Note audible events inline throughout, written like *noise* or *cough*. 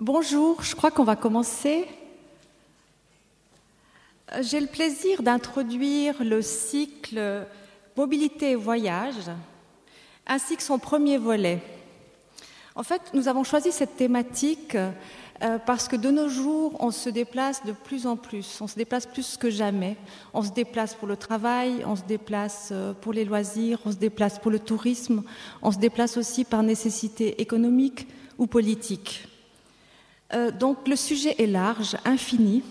Bonjour, je crois qu'on va commencer. J'ai le plaisir d'introduire le cycle Mobilité et voyage, ainsi que son premier volet. En fait, nous avons choisi cette thématique euh, parce que de nos jours, on se déplace de plus en plus, on se déplace plus que jamais. On se déplace pour le travail, on se déplace euh, pour les loisirs, on se déplace pour le tourisme, on se déplace aussi par nécessité économique ou politique. Euh, donc le sujet est large, infini,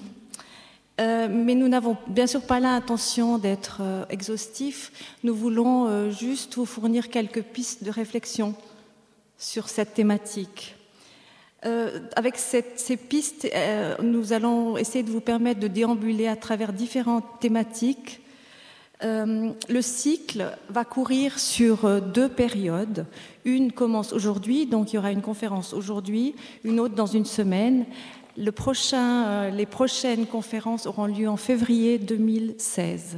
euh, mais nous n'avons bien sûr pas l'intention d'être euh, exhaustifs. Nous voulons juste vous fournir quelques pistes de réflexion sur cette thématique. avec ces pistes, nous allons essayer de vous permettre de déambuler à travers différentes thématiques euh, le cycle va courir sur euh, deux périodes. Une commence aujourd'hui, donc il y aura une conférence aujourd'hui, une autre dans une semaine. Euh, les prochaines conférences auront lieu en février 2016.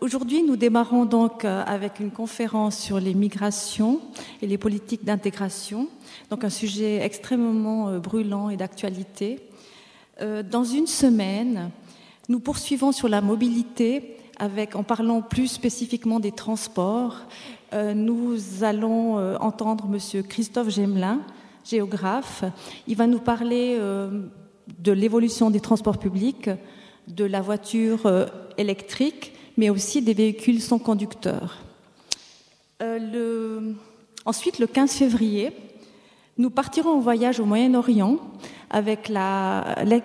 aujourd'hui, nous démarrons donc avec une conférence sur les migrations et les politiques d'intégration, donc un sujet extrêmement brûlant et d'actualité. dans une semaine, nous poursuivons sur la mobilité avec, en parlant plus spécifiquement des transports. Euh, nous allons euh, entendre Monsieur Christophe Gemelin, géographe. Il va nous parler euh, de l'évolution des transports publics, de la voiture électrique, mais aussi des véhicules sans conducteur. Ensuite, le 15 février, nous partirons en voyage au Moyen-Orient avec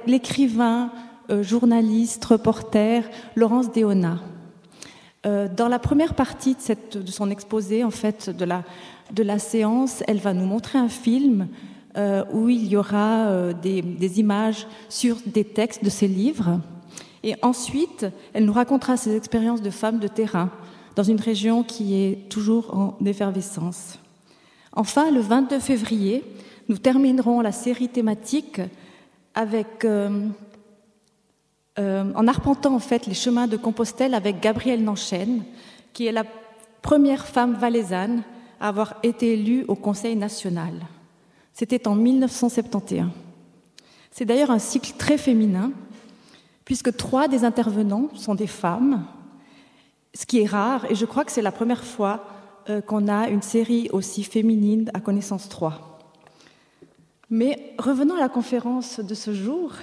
l'écrivain journaliste, reporter, Laurence Déona. Euh, dans la première partie de, son exposé, en fait, de la, de la séance, elle va nous montrer un film euh, où il y aura des, images sur des textes de ses livres. Et ensuite, elle nous racontera ses expériences de femme de terrain dans une région qui est toujours en effervescence. Enfin, le 22 février, nous terminerons la série thématique avec euh, en arpentant en fait les chemins de Compostelle avec Gabrielle Nanchaine, qui est la première femme valaisanne à avoir été élue au Conseil national. C'était en 1971. C'est d'ailleurs un cycle très féminin, puisque trois des intervenants sont des femmes, ce qui est rare, et je crois que c'est la première fois euh, qu'on a une série aussi féminine à connaissance 3. Mais revenons à la conférence de ce jour.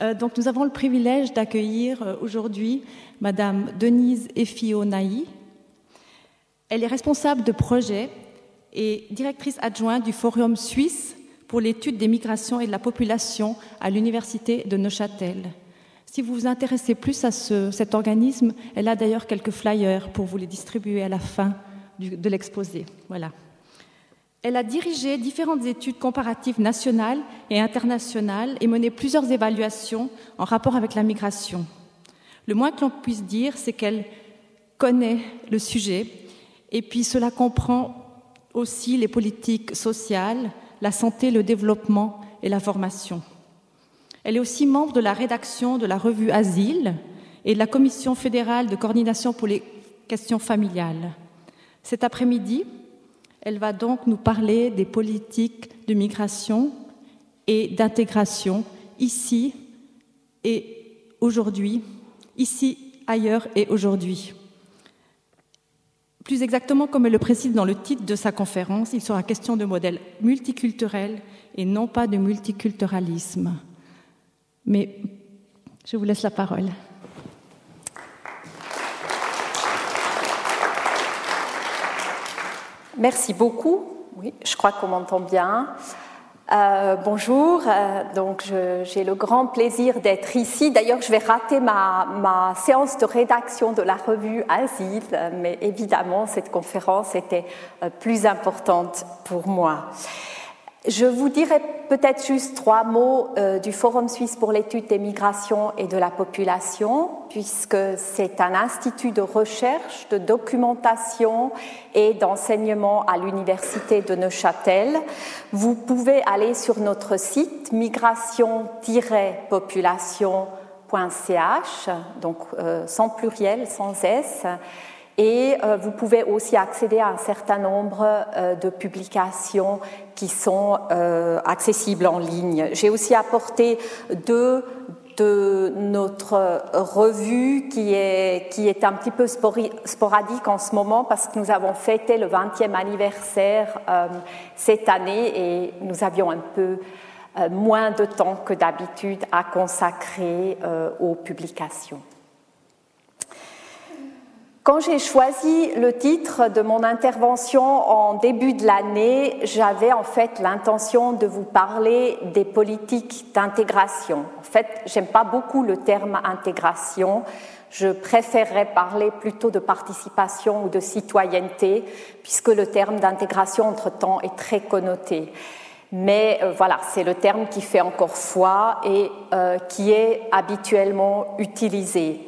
Euh, donc nous avons le privilège d'accueillir euh, aujourd'hui Madame Denise Efio-Naï. Elle est responsable de projet et directrice adjointe du Forum suisse pour l'étude des migrations et de la population à l'Université de Neuchâtel. Si vous vous intéressez plus à cet organisme, elle a d'ailleurs quelques flyers pour vous les distribuer à la fin de l'exposé. Voilà. Elle a dirigé différentes études comparatives nationales et internationales et mené plusieurs évaluations en rapport avec la migration. Le moins que l'on puisse dire, c'est qu'elle connaît le sujet et puis cela comprend aussi les politiques sociales, la santé, le développement et la formation. Elle est aussi membre de la rédaction de la revue Asile et de la Commission fédérale de coordination pour les questions familiales. Cet après-midi, elle va donc nous parler des politiques de migration et d'intégration ici et aujourd'hui, ici, ailleurs et aujourd'hui. Plus exactement, comme elle le précise dans le titre de sa conférence, il sera question de modèle multiculturel et non pas de multiculturalisme. Mais je vous laisse la parole. Merci beaucoup. Oui, je crois qu'on m'entend bien. Euh, bonjour, euh, donc j'ai le grand plaisir d'être ici. D'ailleurs, je vais rater ma, ma, séance de rédaction de la revue Asile, mais évidemment, cette conférence était euh, plus importante pour moi. Je vous dirai peut-être juste trois mots euh, du Forum suisse pour l'étude des migrations et de la population, puisque c'est un institut de recherche, de documentation et d'enseignement à l'Université de Neuchâtel. Vous pouvez aller sur notre site migration-population.ch, donc euh, sans pluriel, sans S, Et euh, vous pouvez aussi accéder à un certain nombre euh, de publications qui sont euh, accessibles en ligne. J'ai aussi apporté deux de notre revue qui est, qui est un petit peu sporadique en ce moment parce que nous avons fêté le 20e anniversaire cette année et nous avions un peu moins de temps que d'habitude à consacrer aux publications. Quand j'ai choisi le titre de mon intervention en début de l'année, j'avais en fait l'intention de vous parler des politiques d'intégration. En fait, j'aime pas beaucoup le terme intégration. Je préférerais parler plutôt de participation ou de citoyenneté, puisque le terme d'intégration, entre-temps, est très connoté. Mais euh, voilà, c'est le terme qui fait encore foi et euh, qui est habituellement utilisé.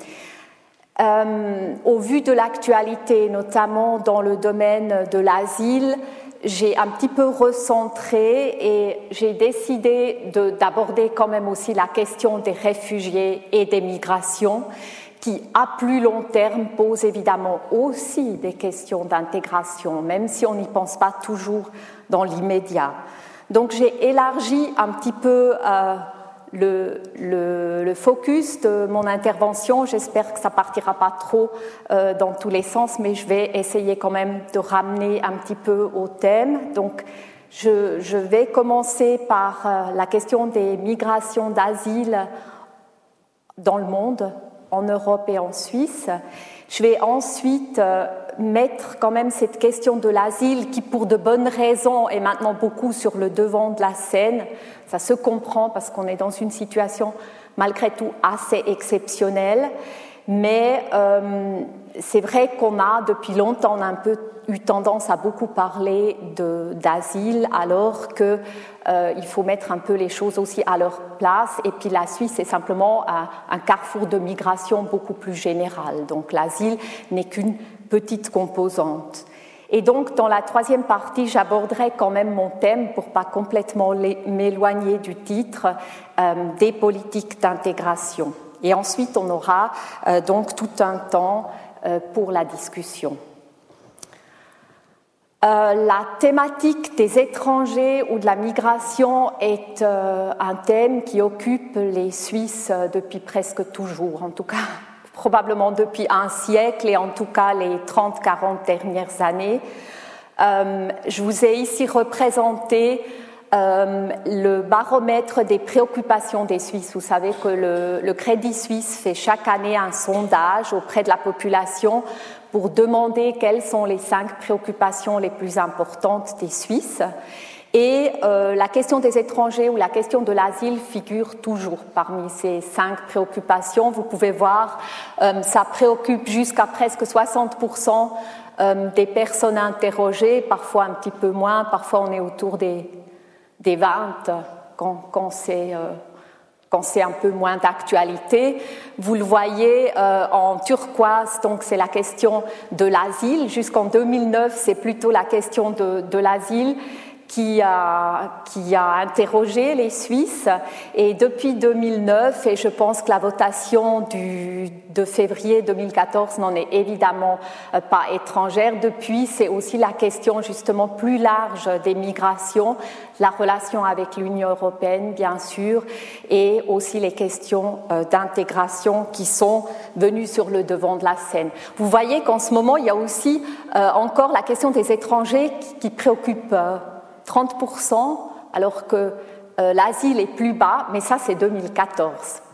Euh, au vu de l'actualité, notamment dans le domaine de l'asile, j'ai un petit peu recentré et j'ai décidé d'aborder quand même aussi la question des réfugiés et des migrations, qui à plus long terme pose évidemment aussi des questions d'intégration, même si on n'y pense pas toujours dans l'immédiat. Donc j'ai élargi un petit peu euh, le, focus de mon intervention. J'espère que ça partira pas trop euh, dans tous les sens, mais je vais essayer quand même de ramener un petit peu au thème. Donc, je, vais commencer par euh, la question des migrations d'asile dans le monde, en Europe et en Suisse. Je vais ensuite euh, mettre quand même cette question de l'asile qui, pour de bonnes raisons, est maintenant beaucoup sur le devant de la scène. Ça se comprend parce qu'on est dans une situation malgré tout assez exceptionnelle. Mais euh, c'est vrai qu'on a depuis longtemps un peu eu tendance à beaucoup parler d'asile, alors qu'il euh, faut mettre un peu les choses aussi à leur place. Et puis la Suisse est simplement un, un carrefour de migration beaucoup plus général. Donc l'asile n'est qu'une petite composante. Et donc, dans la troisième partie, j'aborderai quand même mon thème, pour pas complètement m'éloigner du titre, euh, des politiques d'intégration. Et ensuite, on aura euh, donc tout un temps euh, pour la discussion. la thématique des étrangers ou de la migration est un thème qui occupe les Suisses depuis presque toujours, en tout cas probablement depuis un siècle et en tout cas les 30-40 dernières années. Euh, je vous ai ici représenté euh, le baromètre des préoccupations des Suisses. Vous savez que le, le, Crédit Suisse fait chaque année un sondage auprès de la population pour demander quelles sont les cinq préoccupations les plus importantes des Suisses. Et euh, la question des étrangers ou la question de l'asile figure toujours parmi ces cinq préoccupations. Vous pouvez voir, euh, ça préoccupe jusqu'à presque 60% euh, des personnes interrogées, parfois un petit peu moins, parfois on est autour des, des 20 quand, quand c'est quand c'est un peu moins d'actualité. Vous le voyez en turquoise, donc c'est la question de l'asile. Jusqu'en 2009, c'est plutôt la question de, de l'asile qui a, interrogé les Suisses et depuis 2009, et je pense que la votation du, de février 2014 n'en est évidemment euh, pas étrangère, depuis c'est aussi la question justement plus large des migrations, la relation avec l'Union européenne bien sûr, et aussi les questions euh, d'intégration qui sont venues sur le devant de la scène. Vous voyez qu'en ce moment, il y a aussi euh, encore la question des étrangers qui, qui préoccupe 30%, alors que euh, l'asile est plus bas, mais ça c'est 2014.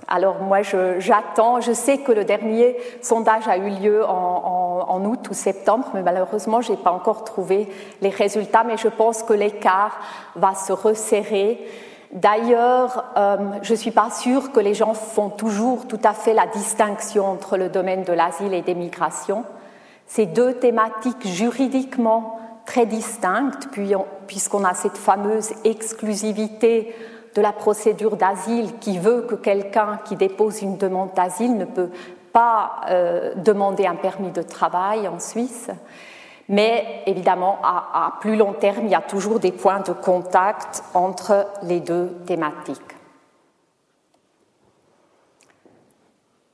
Alors moi j'attends, je, sais que le dernier sondage a eu lieu en, août ou septembre, mais malheureusement je n'ai pas encore trouvé les résultats, mais je pense que l'écart va se resserrer. D'ailleurs, euh, je ne suis pas sûre que les gens font toujours tout à fait la distinction entre le domaine de l'asile et des migrations. Ces deux thématiques juridiquement très distinctes, puisqu'on a cette fameuse exclusivité de la procédure d'asile qui veut que quelqu'un qui dépose une demande d'asile ne peut pas euh, demander un permis de travail en Suisse. Mais évidemment, à, plus long terme, il y a toujours des points de contact entre les deux thématiques.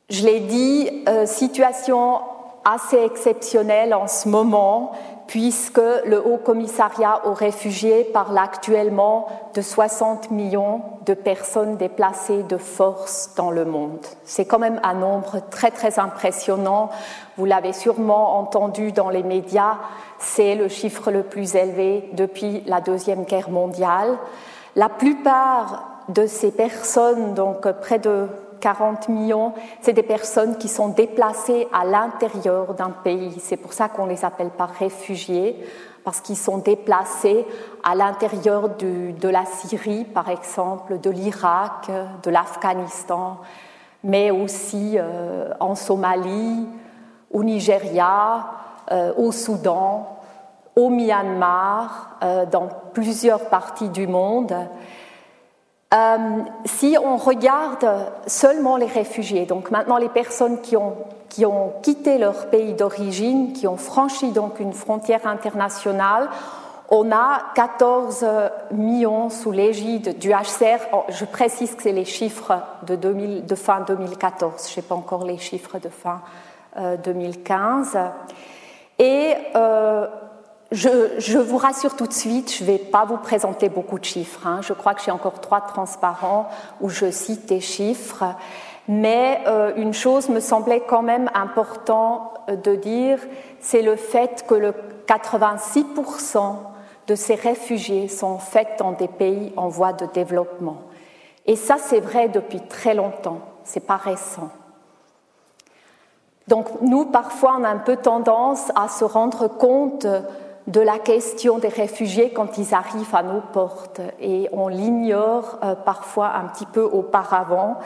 Je l'ai dit, euh, situation assez exceptionnelle en ce moment, puisque le Haut Commissariat aux réfugiés parle actuellement de 60 millions de personnes déplacées de force dans le monde. C'est quand même un nombre très très impressionnant. Vous l'avez sûrement entendu dans les médias, c'est le chiffre le plus élevé depuis la Deuxième Guerre mondiale. La plupart de ces personnes, donc près de 40 millions, c'est des personnes qui sont déplacées à l'intérieur d'un pays. C'est pour ça qu'on les appelle pas réfugiés, parce qu'ils sont déplacés à l'intérieur de la Syrie, par exemple, de l'Irak, de l'Afghanistan, mais aussi euh, en Somalie, au Nigeria, euh, au Soudan, au Myanmar, euh, dans plusieurs parties du monde. Euh, si on regarde seulement les réfugiés, donc maintenant les personnes qui ont, qui ont quitté leur pays d'origine, qui ont franchi donc une frontière internationale, on a 14 millions sous l'égide du HCR. Je précise que c'est les chiffres de, 2000, de fin 2014, je n'ai pas encore les chiffres de fin 2015. Euh, Et euh, je, vous rassure tout de suite, je ne vais pas vous présenter beaucoup de chiffres. Hein. Je crois que j'ai encore trois transparents où je cite des chiffres. Mais euh, une chose me semblait quand même important euh, de dire, c'est le fait que le 86% de ces réfugiés sont faits dans des pays en voie de développement. Et ça, c'est vrai depuis très longtemps, c'est pas récent. Donc nous, parfois, on a un peu tendance à se rendre compte de la question des réfugiés quand ils arrivent à nos portes et on l'ignore euh, parfois un petit peu auparavant.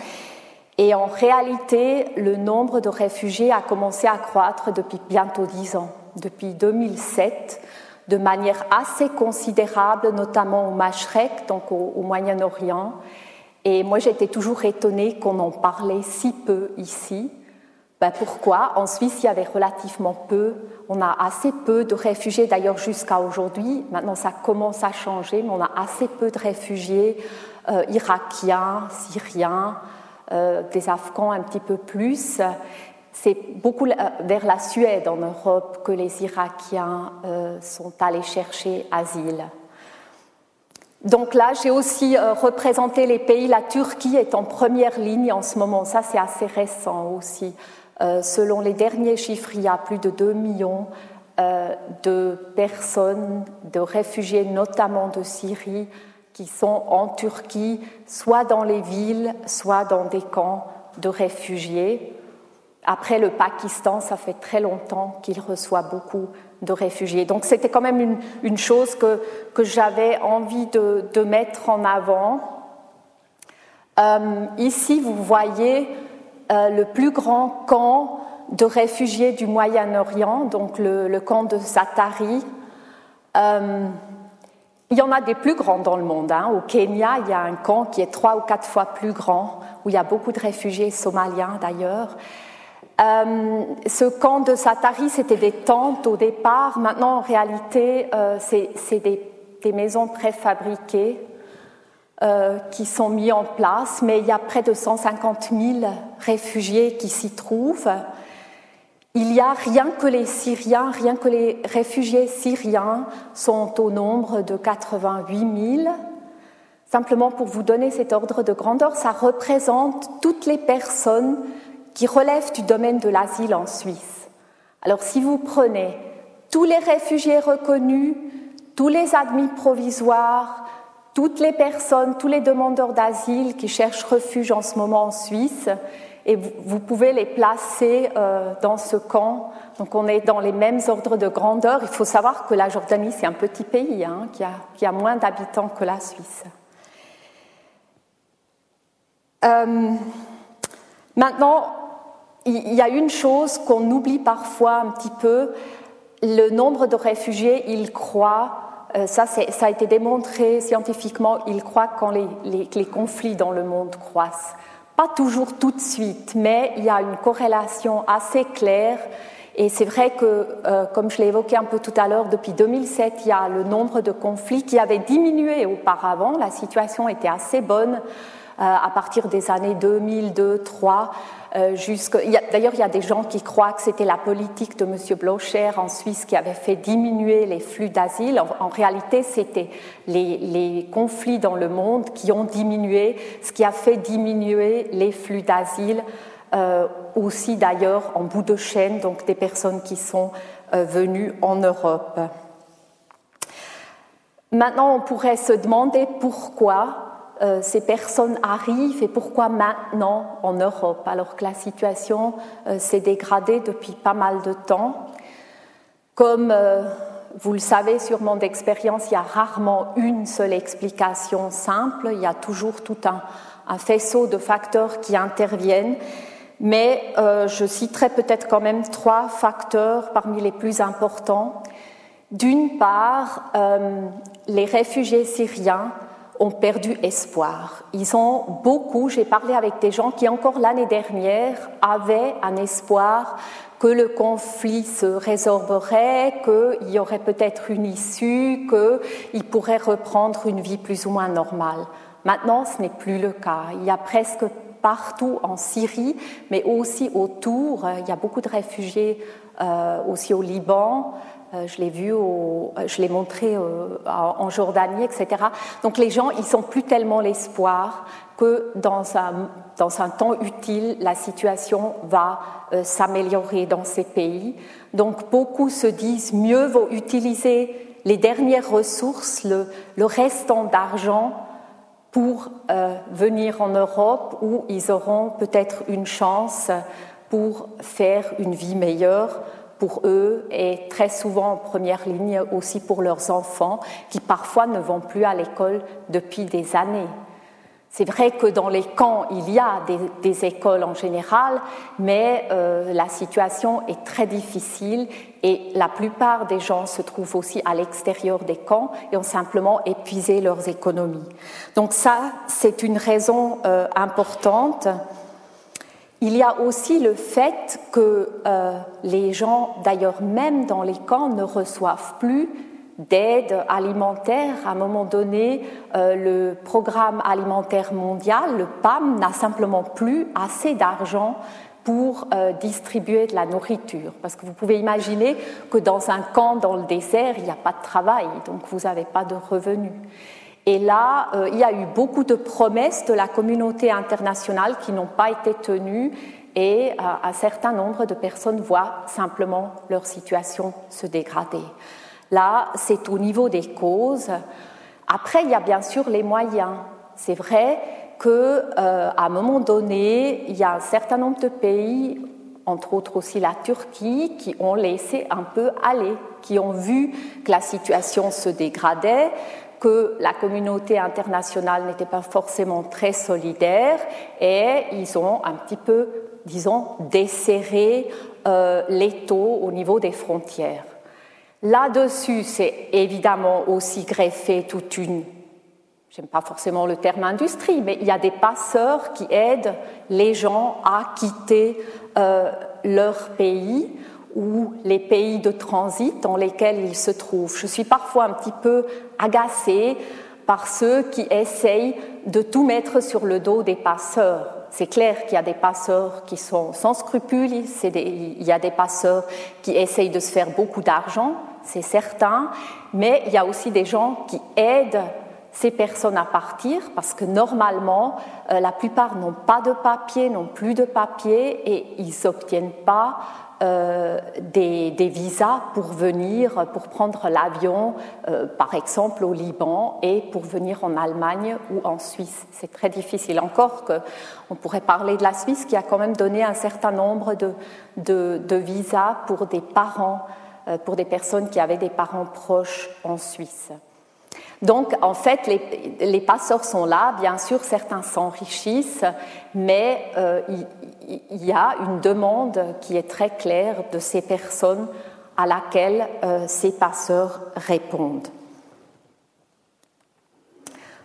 Et en réalité, le nombre de réfugiés a commencé à croître depuis bientôt dix ans, depuis 2007, de manière assez considérable, notamment au Mashrek, donc au, au Moyen-Orient. Et moi, j'étais toujours étonnée qu'on en parlait si peu ici. Ben pourquoi? En Suisse, il y avait relativement peu. On a assez peu de réfugiés, d'ailleurs jusqu'à aujourd'hui. Maintenant, ça commence à changer, mais on a assez peu de réfugiés euh, irakiens, syriens, euh, des Afghans un petit peu plus. C'est beaucoup euh, vers la Suède en Europe que les Irakiens sont allés chercher asile. Donc là, j'ai aussi représenté les pays. La Turquie est en première ligne en ce moment. Ça, c'est assez récent aussi. Euh, selon les derniers chiffres, il y a plus de 2 millions euh, de personnes, de réfugiés, notamment de Syrie, qui sont en Turquie, soit dans les villes, soit dans des camps de réfugiés. Après le Pakistan, ça fait très longtemps qu'il reçoit beaucoup de réfugiés. Donc c'était quand même une, chose que, j'avais envie de, mettre en avant. Euh, ici, vous voyez le plus grand camp de réfugiés du Moyen-Orient, donc le, camp de Satari. Euh, il y en a des plus grands dans le monde. Hein. Au Kenya, il y a un camp qui est trois ou quatre fois plus grand, où il y a beaucoup de réfugiés somaliens d'ailleurs. Euh, ce camp de Satari, c'était des tentes au départ. Maintenant, en réalité, c'est des, maisons préfabriquées euh, qui sont mis en place, mais il y a près de 150 000 réfugiés qui s'y trouvent. Il y a rien que les Syriens, rien que les réfugiés syriens sont au nombre de 88 000. Simplement pour vous donner cet ordre de grandeur, ça représente toutes les personnes qui relèvent du domaine de l'asile en Suisse. Alors si vous prenez tous les réfugiés reconnus, tous les admis provisoires, toutes les personnes, tous les demandeurs d'asile qui cherchent refuge en ce moment en Suisse, et vous, pouvez les placer euh, dans ce camp. Donc on est dans les mêmes ordres de grandeur. Il faut savoir que la Jordanie, c'est un petit pays hein, qui, a, moins d'habitants que la Suisse. Euh, maintenant, il y a une chose qu'on oublie parfois un petit peu. Le nombre de réfugiés, il croît ça, ça, a été démontré scientifiquement, il croit quand les, les, conflits dans le monde croissent. Pas toujours tout de suite, mais il y a une corrélation assez claire Et c'est vrai que, euh, comme je l'ai évoqué un peu tout à l'heure, depuis 2007, il y a le nombre de conflits qui avait diminué auparavant. La situation était assez bonne euh, à partir des années 2000, 2003. Euh, d'ailleurs, il y a des gens qui croient que c'était la politique de M. Blocher en Suisse qui avait fait diminuer les flux d'asile. En, réalité, c'était les, conflits dans le monde qui ont diminué, ce qui a fait diminuer les flux d'asile euh, aussi d'ailleurs en bout de chaîne, donc des personnes qui sont euh, venues en Europe. Maintenant, on pourrait se demander pourquoi euh, ces personnes arrivent et pourquoi maintenant en Europe, alors que la situation s'est dégradée depuis pas mal de temps. Comme vous le savez sûrement d'expérience, il y a rarement une seule explication simple, il y a toujours tout un, faisceau de facteurs qui interviennent mais euh, je citerai peut-être quand même trois facteurs parmi les plus importants. D'une part, euh, les réfugiés syriens ont perdu espoir. Ils ont beaucoup, j'ai parlé avec des gens qui encore l'année dernière avaient un espoir que le conflit se résorberait, qu'il y aurait peut-être une issue, qu'ils pourraient reprendre une vie plus ou moins normale. Maintenant, ce n'est plus le cas. Il y a presque partout en Syrie, mais aussi autour. Il y a beaucoup de réfugiés euh, aussi au Liban. Euh, je l'ai vu, au, je l'ai montré euh, en Jordanie, etc. Donc les gens, ils sont plus tellement l'espoir que dans un, dans un temps utile, la situation va s'améliorer dans ces pays. Donc beaucoup se disent mieux vaut utiliser les dernières ressources, le, restant d'argent pour euh, venir en Europe où ils auront peut-être une chance pour faire une vie meilleure pour eux et très souvent en première ligne aussi pour leurs enfants qui parfois ne vont plus à l'école depuis des années. C'est vrai que dans les camps, il y a des, écoles en général, mais euh, la situation est très difficile et la plupart des gens se trouvent aussi à l'extérieur des camps et ont simplement épuisé leurs économies. Donc ça, c'est une raison euh, importante. Il y a aussi le fait que euh, les gens, d'ailleurs même dans les camps, ne reçoivent plus d'aide alimentaire. À un moment donné, euh, le programme alimentaire mondial, le PAM, n'a simplement plus assez d'argent pour euh, distribuer de la nourriture. Parce que vous pouvez imaginer que dans un camp dans le désert, il n'y a pas de travail, donc vous n'avez pas de revenus. Et là, euh, il y a eu beaucoup de promesses de la communauté internationale qui n'ont pas été tenues et un certain nombre de personnes voient simplement leur situation se dégrader. Là, c'est au niveau des causes. Après, il y a bien sûr les moyens. C'est vrai qu'à euh, un moment donné, il y a un certain nombre de pays, entre autres aussi la Turquie, qui ont laissé un peu aller, qui ont vu que la situation se dégradait, que la communauté internationale n'était pas forcément très solidaire, et ils ont un petit peu, disons, desserré euh, les taux au niveau des frontières. Là-dessus, c'est évidemment aussi greffé toute une, j'aime pas forcément le terme industrie, mais il y a des passeurs qui aident les gens à quitter euh, leur pays ou les pays de transit dans lesquels ils se trouvent. Je suis parfois un petit peu agacée par ceux qui essayent de tout mettre sur le dos des passeurs. C'est clair qu'il y a des passeurs qui sont sans scrupules, il y a des passeurs qui essayent de se faire beaucoup d'argent, c'est certain, mais il y a aussi des gens qui aident ces personnes à partir parce que normalement, euh, la plupart n'ont pas de papier, n'ont plus de papier et ils n'obtiennent pas euh, des, visas pour venir, pour prendre l'avion, euh, par exemple au Liban, et pour venir en Allemagne ou en Suisse. C'est très difficile. Encore qu'on pourrait parler de la Suisse qui a quand même donné un certain nombre de, visas pour des parents euh, pour des personnes qui avaient des parents proches en Suisse. Donc, en fait, les, passeurs sont là, bien sûr, certains s'enrichissent, mais euh, il, y a une demande qui est très claire de ces personnes à laquelle euh, ces passeurs répondent.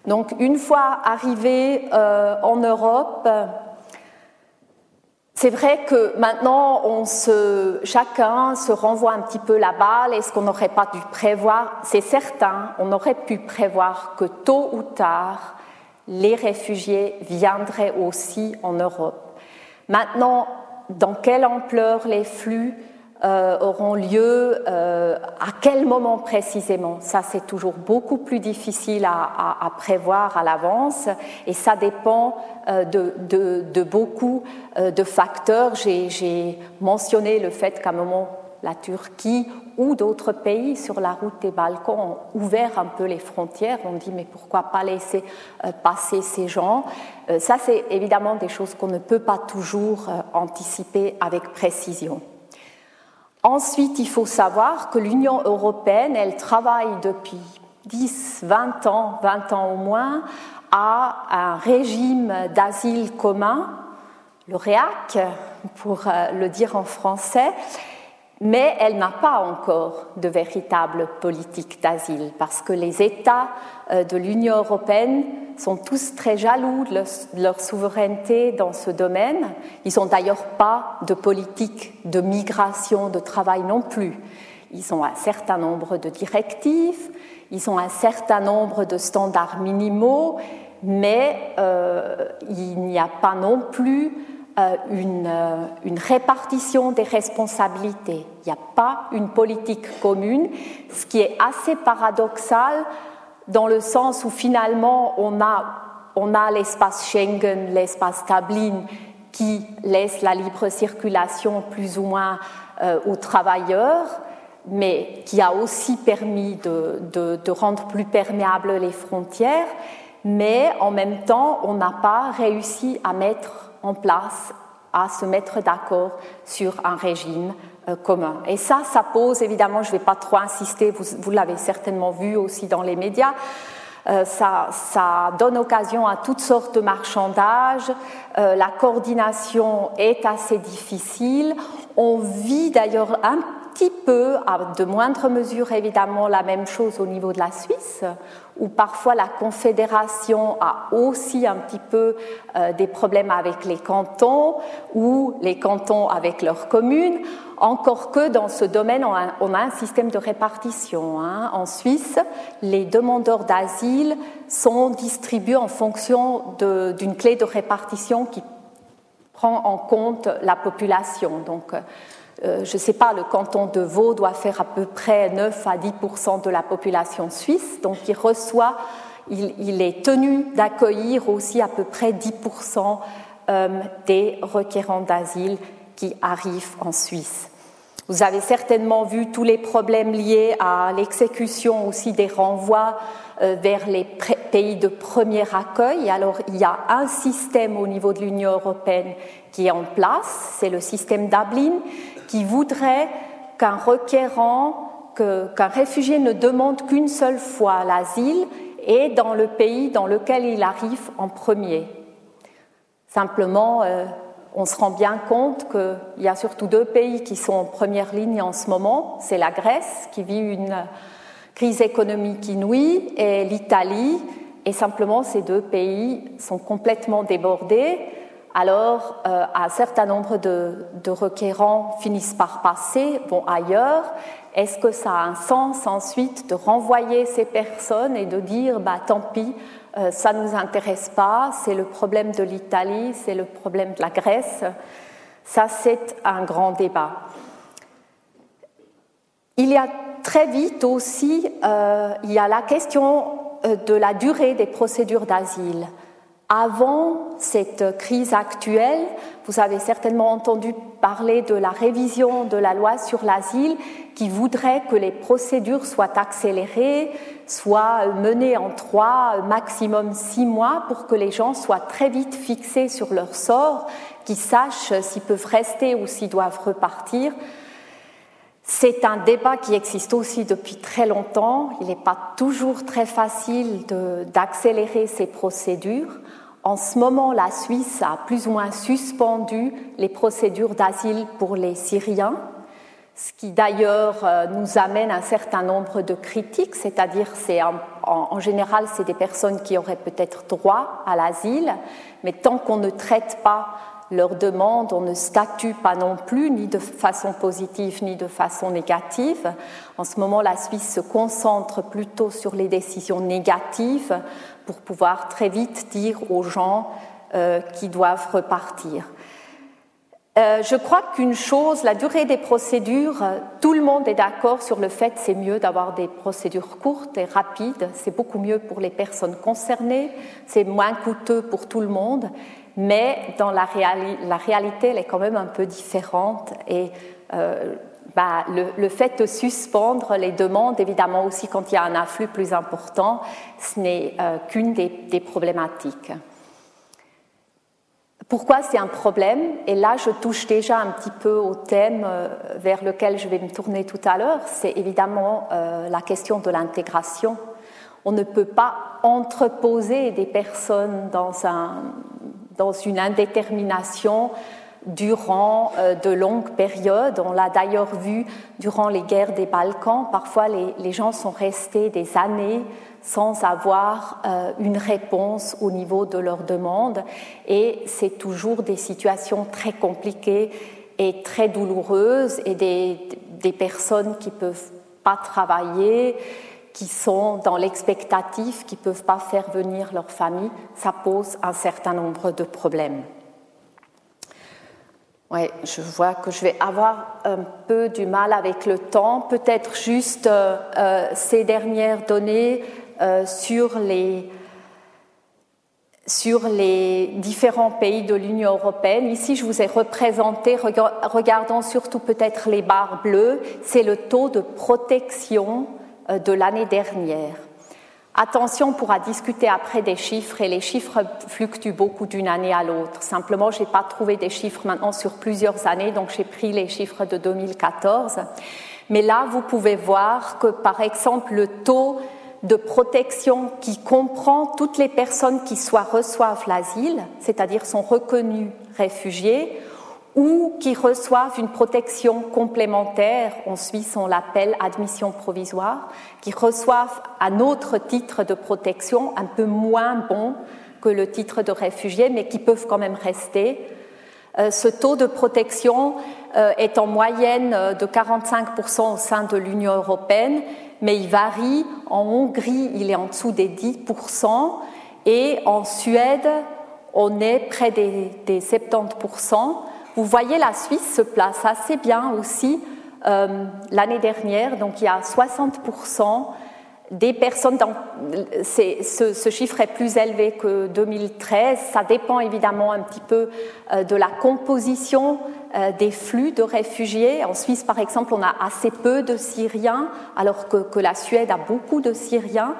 Donc, une fois arrivés en Europe, c'est vrai que maintenant, chacun se renvoie un petit peu la balle. Est-ce qu'on n'aurait pas dû prévoir? C'est certain, on aurait pu prévoir que tôt ou tard, les réfugiés viendraient aussi en Europe. Maintenant, dans quelle ampleur les flux? Euh, auront lieu, euh, à quel moment précisément Ça, c'est toujours beaucoup plus difficile à, prévoir à l'avance et ça dépend euh, de, beaucoup de facteurs. J'ai mentionné le fait qu'à un moment, la Turquie ou d'autres pays sur la route des Balkans ont ouvert un peu les frontières. On dit mais pourquoi pas laisser passer ces gens? Ça, c'est évidemment des choses qu'on ne peut pas toujours anticiper avec précision. Ensuite, il faut savoir que l'Union européenne, elle travaille depuis 10, 20 ans, 20 ans au moins, à un régime d'asile commun, le REAC, pour euh, le dire en français, mais elle n'a pas encore de véritable politique d'asile parce que les États euh, de l'Union européenne sont tous très jaloux de leur, souveraineté dans ce domaine. Ils n'ont d'ailleurs pas de politique de migration, de travail non plus. Ils ont un certain nombre de directives, ils ont un certain nombre de standards minimaux, mais euh, il n'y a pas non plus une, euh, une, répartition des responsabilités. Il n'y a pas une politique commune, ce qui est assez paradoxal dans le sens où finalement on a, on a l'espace Schengen, l'espace Dublin qui laisse la libre circulation plus ou moins euh, aux travailleurs, mais qui a aussi permis de rendre plus perméables les frontières, mais en même temps on n'a pas réussi à mettre en place à se mettre d'accord sur un régime euh, commun. Et ça, ça pose évidemment, je ne vais pas trop insister, vous, l'avez certainement vu aussi dans les médias, euh, ça, ça, donne occasion à toutes sortes de marchandages. Euh, la coordination est assez difficile. On vit d'ailleurs un petit peu, à de moindres mesures évidemment, la même chose au niveau de la Suisse, où parfois la Confédération a aussi un petit peu euh, des problèmes avec les cantons ou les cantons avec leurs communes, encore que dans ce domaine, on a, un système de répartition. Hein. En Suisse, les demandeurs d'asile sont distribués en fonction d'une clé de répartition qui prend en compte la population. Donc, euh, je ne sais pas, le canton de Vaud doit faire à peu près 9 à 10% de la population suisse, donc il reçoit, il, est tenu d'accueillir aussi à peu près 10% euh, des requérants d'asile qui arrivent en Suisse. Vous avez certainement vu tous les problèmes liés à l'exécution aussi des renvois euh, vers les pays de premier accueil. Alors il y a un système au niveau de l'Union européenne qui est en place, c'est le système Dublin, qui voudrait qu'un requérant, qu'un réfugié ne demande qu'une seule fois l'asile et dans le pays dans lequel il arrive en premier. Simplement, euh, on se rend bien compte qu'il y a surtout deux pays qui sont en première ligne en ce moment. C'est la Grèce qui vit une crise économique inouïe et l'Italie. Et simplement, ces deux pays sont complètement débordés alors euh, un certain nombre de, requérants finissent par passer, vont ailleurs. Est-ce que ça a un sens ensuite de renvoyer ces personnes et de dire bah, tant pis, euh, ça ne nous intéresse pas, c'est le problème de l'Italie, c'est le problème de la Grèce? Ça, c'est un grand débat. Il y a très vite aussi, euh, il y a la question de la durée des procédures d'asile. Avant cette crise actuelle, vous avez certainement entendu parler de la révision de la loi sur l'asile qui voudrait que les procédures soient accélérées, soient menées en trois, maximum six mois pour que les gens soient très vite fixés sur leur sort, qu'ils sachent s'ils peuvent rester ou s'ils doivent repartir. C'est un débat qui existe aussi depuis très longtemps. Il n'est pas toujours très facile d'accélérer ces procédures. En ce moment, la Suisse a plus ou moins suspendu les procédures d'asile pour les Syriens, ce qui d'ailleurs euh, nous amène un certain nombre de critiques, c'est-à-dire c'est en, en, général c'est des personnes qui auraient peut-être droit à l'asile, mais tant qu'on ne traite pas leurs demandes, on ne statue pas non plus, ni de façon positive ni de façon négative. En ce moment, la Suisse se concentre plutôt sur les décisions négatives pour pouvoir très vite dire aux gens euh, qui doivent repartir. Euh, je crois qu'une chose, la durée des procédures, tout le monde est d'accord sur le fait que c'est mieux d'avoir des procédures courtes et rapides, c'est beaucoup mieux pour les personnes concernées, c'est moins coûteux pour tout le monde, mais dans la, la réalité, elle est quand même un peu différente. Et euh, bah, le, fait de suspendre les demandes, évidemment aussi quand il y a un afflux plus important, ce n'est euh, qu'une des problématiques. Pourquoi c'est un problème? Et là, je touche déjà un petit peu au thème euh, vers lequel je vais me tourner tout à l'heure. C'est évidemment euh, la question de l'intégration. On ne peut pas entreposer des personnes dans, un, dans une indétermination durant euh, de longues périodes. On l'a d'ailleurs vu durant les guerres des Balkans. Parfois, les, gens sont restés des années sans avoir euh, une réponse au niveau de leurs demandes. Et c'est toujours des situations très compliquées et très douloureuses et des, des personnes qui ne peuvent pas travailler, qui sont dans l'expectative, qui ne peuvent pas faire venir leur famille. Ça pose un certain nombre de problèmes. Oui, je vois que je vais avoir un peu du mal avec le temps. Peut-être juste euh, euh, ces dernières données euh, sur les, sur les différents pays de l'Union européenne. Ici, je vous ai représenté, regardant surtout peut-être les barres bleues, c'est le taux de protection de l'année dernière. Attention, on pourra discuter après des chiffres et les chiffres fluctuent beaucoup d'une année à l'autre. Simplement, je n'ai pas trouvé des chiffres maintenant sur plusieurs années, donc j'ai pris les chiffres de 2014. Mais là, vous pouvez voir que, par exemple, le taux de protection qui comprend toutes les personnes qui reçoivent l'asile, c'est-à-dire sont reconnues réfugiés, ou qui reçoivent une protection complémentaire, en Suisse on l'appelle admission provisoire, qui reçoivent un autre titre de protection un peu moins bon que le titre de réfugié, mais qui peuvent quand même rester. Euh, ce taux de protection euh, est en moyenne euh, de 45% au sein de l'Union européenne mais il varie. En Hongrie, il est en dessous des 10%, et en Suède, on est près des, 70%. Vous voyez, la Suisse se place assez bien aussi euh, l'année dernière, donc il y a 60% des personnes, ce, chiffre est plus élevé que 2013, ça dépend évidemment un petit peu euh, de la composition euh, des flux de réfugiés. En Suisse, par exemple, on a assez peu de Syriens, alors que la Suède a beaucoup de Syriens.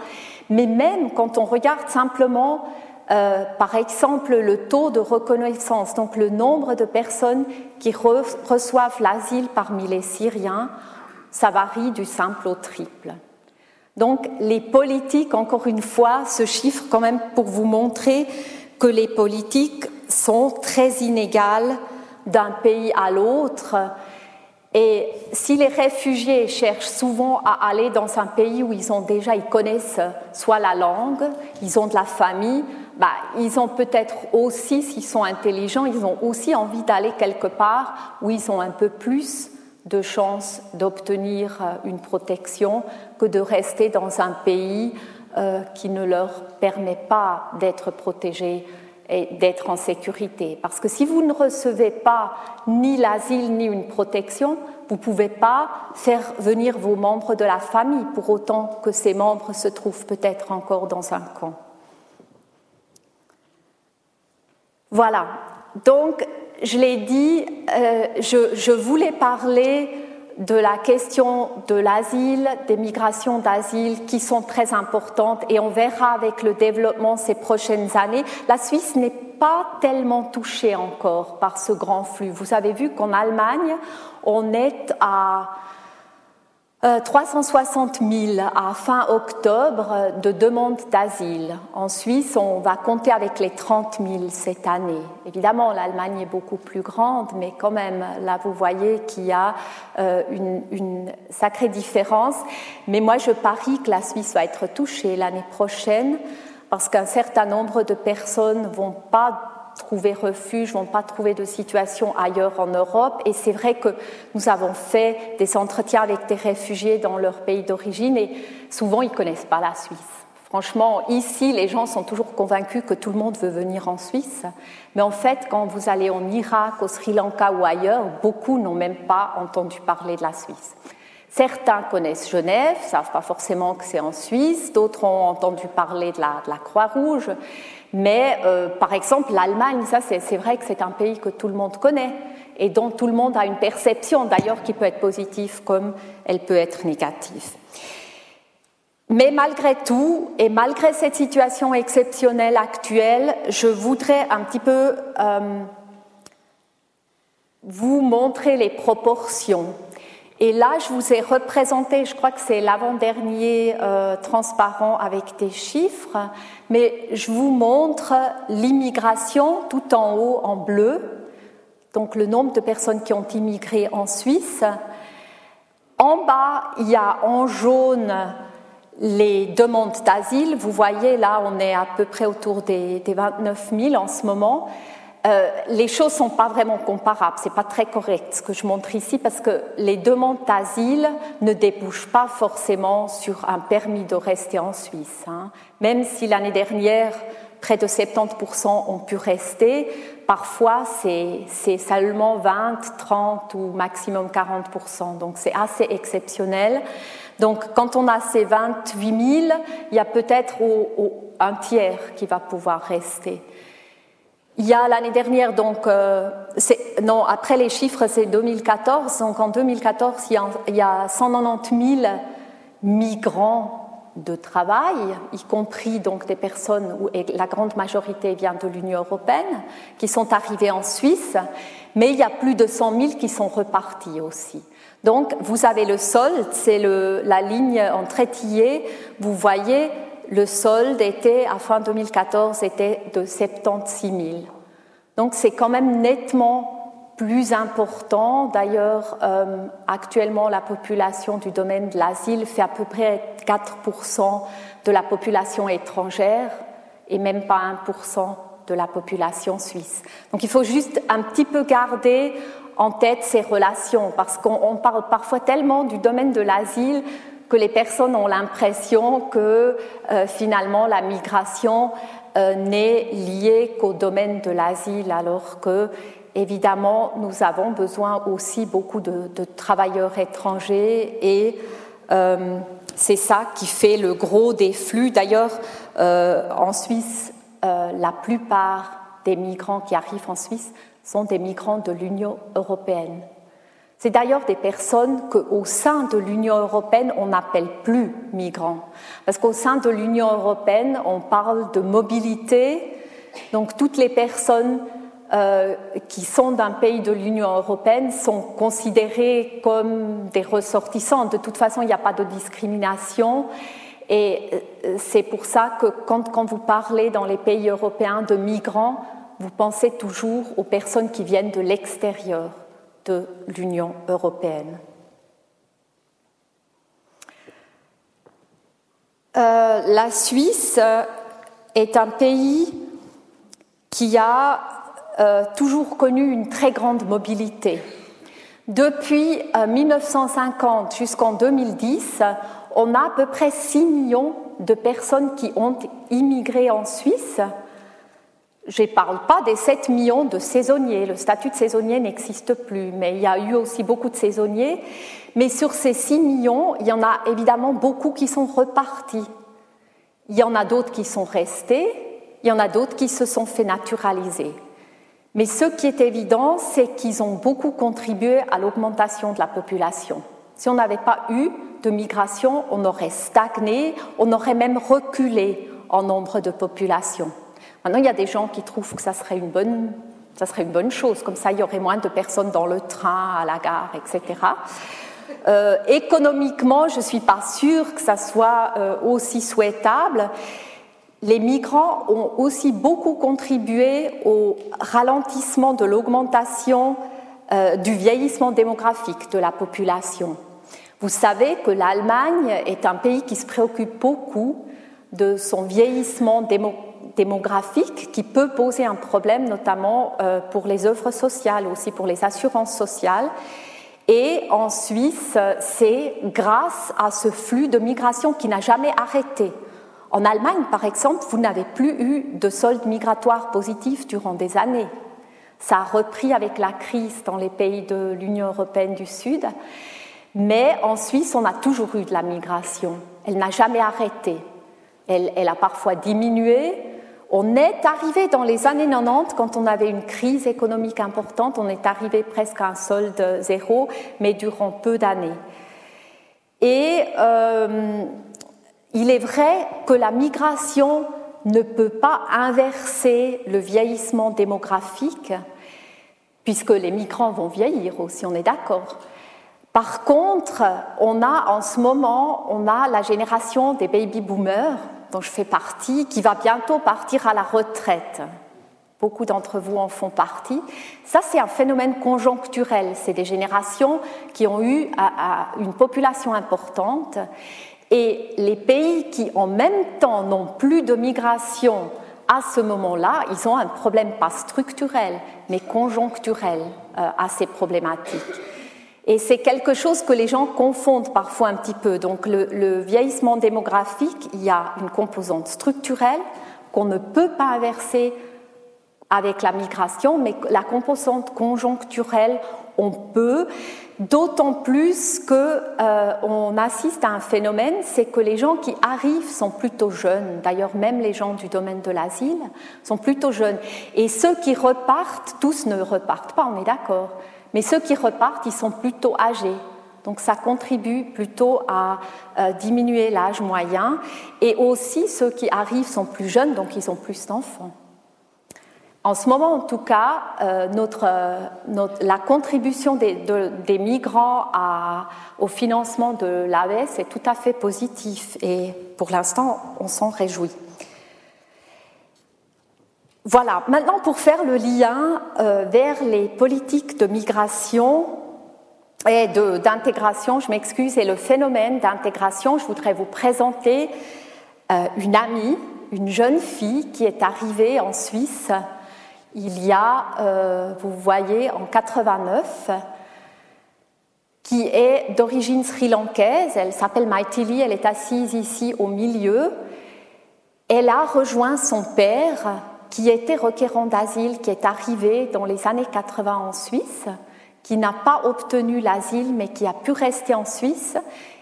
Mais même quand on regarde simplement, euh, par exemple, le taux de reconnaissance, donc le nombre de personnes qui reçoivent l'asile parmi les Syriens, ça varie du simple au triple. Donc les politiques, encore une fois, ce chiffre quand même pour vous montrer que les politiques sont très inégales d'un pays à l'autre. Et si les réfugiés cherchent souvent à aller dans un pays où ils ont déjà, ils connaissent soit la langue, ils ont de la famille, bah, ils ont peut-être aussi, s'ils sont intelligents, ils ont aussi envie d'aller quelque part où ils ont un peu plus de chances d'obtenir euh, une protection que de rester dans un pays euh, qui ne leur permet pas d'être protégés et d'être en sécurité. Parce que si vous ne recevez pas ni l'asile ni une protection, vous ne pouvez pas faire venir vos membres de la famille, pour autant que ces membres se trouvent peut-être encore dans un camp. Voilà. Donc, je l'ai dit, euh, je, je voulais parler de la question de l'asile, des migrations d'asile qui sont très importantes et on verra avec le développement ces prochaines années. La Suisse n'est pas tellement touchée encore par ce grand flux. Vous avez vu qu'en Allemagne, on est à 360 euh, 000 à fin octobre de demandes d'asile. En Suisse, on va compter avec les 30 000 cette année. Évidemment, l'Allemagne est beaucoup plus grande, mais quand même, là, vous voyez qu'il y a euh, une, une, sacrée différence. Mais moi, je parie que la Suisse va être touchée l'année prochaine parce qu'un certain nombre de personnes vont pas trouver refuge, vont pas trouver de situation ailleurs en Europe. Et c'est vrai que nous avons fait des entretiens avec des réfugiés dans leur pays d'origine et souvent ils connaissent pas la Suisse. Franchement, ici, les gens sont toujours convaincus que tout le monde veut venir en Suisse. Mais en fait, quand vous allez en Irak, au Sri Lanka ou ailleurs, beaucoup n'ont même pas entendu parler de la Suisse. Certains connaissent Genève, savent pas forcément que c'est en Suisse, d'autres ont entendu parler de la, Croix-Rouge, mais euh, par exemple l'Allemagne, ça c'est vrai que c'est un pays que tout le monde connaît et dont tout le monde a une perception d'ailleurs qui peut être positive comme elle peut être négative. Mais malgré tout, et malgré cette situation exceptionnelle actuelle, je voudrais un petit peu euh, vous montrer les proportions et là, je vous ai représenté, je crois que c'est l'avant-dernier euh, transparent avec des chiffres, mais je vous montre l'immigration tout en haut en bleu, donc le nombre de personnes qui ont immigré en Suisse. En bas, il y a en jaune les demandes d'asile. Vous voyez, là, on est à peu près autour des, des 29 000 en ce moment. Euh, les choses sont pas vraiment comparables. C'est pas très correct ce que je montre ici parce que les demandes d'asile ne débouchent pas forcément sur un permis de rester en Suisse. Hein. Même si l'année dernière près de 70% ont pu rester, parfois c'est seulement 20, 30 ou maximum 40%. Donc c'est assez exceptionnel. Donc quand on a ces 28 000, il y a peut-être un tiers qui va pouvoir rester. Il y a l'année dernière, donc, euh, non, après les chiffres, c'est 2014. Donc en 2014, il y a, il y a 190 000 migrants de travail, y compris donc des personnes où la grande majorité vient de l'Union européenne, qui sont arrivés en Suisse, mais il y a plus de 100 000 qui sont repartis aussi. Donc vous avez le solde, c'est la ligne en trétillé, vous voyez le solde était, à fin 2014, était de 76 000. Donc c'est quand même nettement plus important. D'ailleurs, euh, actuellement, la population du domaine de l'asile fait à peu près 4% de la population étrangère et même pas 1% de la population suisse. Donc il faut juste un petit peu garder en tête ces relations parce qu'on parle parfois tellement du domaine de l'asile que les personnes ont l'impression que euh, finalement la migration euh, n'est liée qu'au domaine de l'asile, alors que évidemment nous avons besoin aussi beaucoup de, travailleurs étrangers et euh, c'est ça qui fait le gros des flux. D'ailleurs, en Suisse, la plupart des migrants qui arrivent en Suisse sont des migrants de l'Union européenne. C'est d'ailleurs des personnes qu'au sein de l'Union européenne, on n'appelle plus migrants. Parce qu'au sein de l'Union européenne, on parle de mobilité. Donc toutes les personnes euh, qui sont d'un pays de l'Union européenne sont considérées comme des ressortissants. De toute façon, il n'y a pas de discrimination. Et euh, c'est pour ça que quand, quand vous parlez dans les pays européens de migrants, vous pensez toujours aux personnes qui viennent de l'extérieur de l'Union européenne. Euh, la Suisse est un pays qui a euh, toujours connu une très grande mobilité. Depuis 1950 euh, jusqu'en 2010, on a à peu près 6 millions de personnes qui ont immigré en Suisse je ne parle pas des 7 millions de saisonniers. Le statut de saisonnier n'existe plus, mais il y a eu aussi beaucoup de saisonniers. Mais sur ces 6 millions, il y en a évidemment beaucoup qui sont repartis. Il y en a d'autres qui sont restés, il y en a d'autres qui se sont fait naturaliser. Mais ce qui est évident, c'est qu'ils ont beaucoup contribué à l'augmentation de la population. Si on n'avait pas eu de migration, on aurait stagné, on aurait même reculé en nombre de population. Maintenant, il y a des gens qui trouvent que ça serait une bonne, ça serait une bonne chose, comme ça il y aurait moins de personnes dans le train, à la gare, etc. Euh, économiquement, je ne suis pas sûre que ça soit euh, aussi souhaitable. Les migrants ont aussi beaucoup contribué au ralentissement de l'augmentation euh, du vieillissement démographique de la population. Vous savez que l'Allemagne est un pays qui se préoccupe beaucoup de son vieillissement démographique démographique qui peut poser un problème, notamment euh, pour les œuvres sociales, aussi pour les assurances sociales. Et en Suisse, c'est grâce à ce flux de migration qui n'a jamais arrêté. En Allemagne, par exemple, vous n'avez plus eu de solde migratoire positif durant des années. Ça a repris avec la crise dans les pays de l'Union européenne du Sud. Mais en Suisse, on a toujours eu de la migration. Elle n'a jamais arrêté. Elle, elle, a parfois diminué. On est arrivé dans les années 90, quand on avait une crise économique importante, on est arrivé presque à un solde zéro, mais durant peu d'années. Et euh, il est vrai que la migration ne peut pas inverser le vieillissement démographique, puisque les migrants vont vieillir aussi, on est d'accord. Par contre, on a en ce moment, on a la génération des baby boomers, dont je fais partie, qui va bientôt partir à la retraite. Beaucoup d'entre vous en font partie. Ça, c'est un phénomène conjoncturel. C'est des générations qui ont eu une population importante. Et les pays qui, en même temps, n'ont plus de migration à ce moment-là, ils ont un problème pas structurel, mais conjoncturel euh, assez problématique. Et c'est quelque chose que les gens confondent parfois un petit peu. Donc le, vieillissement démographique, il y a une composante structurelle qu'on ne peut pas inverser avec la migration, mais la composante conjoncturelle, on peut, d'autant plus qu'on euh, assiste à un phénomène, c'est que les gens qui arrivent sont plutôt jeunes. D'ailleurs, même les gens du domaine de l'asile sont plutôt jeunes. Et ceux qui repartent, tous ne repartent pas, on est d'accord. Mais ceux qui repartent, ils sont plutôt âgés. Donc ça contribue plutôt à euh, diminuer l'âge moyen. Et aussi, ceux qui arrivent sont plus jeunes, donc ils ont plus d'enfants. En ce moment, en tout cas, euh, euh, la contribution des, migrants au financement de l'AES est tout à fait positive et pour l'instant, on s'en réjouit. Voilà, maintenant pour faire le lien euh, vers les politiques de migration et d'intégration, je m'excuse, et le phénomène d'intégration, je voudrais vous présenter euh, une amie, une jeune fille qui est arrivée en Suisse il y a, euh, vous voyez, en 89, qui est d'origine sri-lankaise. Elle s'appelle Maithili, elle est assise ici au milieu. Elle a rejoint son père qui était requérant d'asile, qui est arrivé dans les années 80 en Suisse, qui n'a pas obtenu l'asile, mais qui a pu rester en Suisse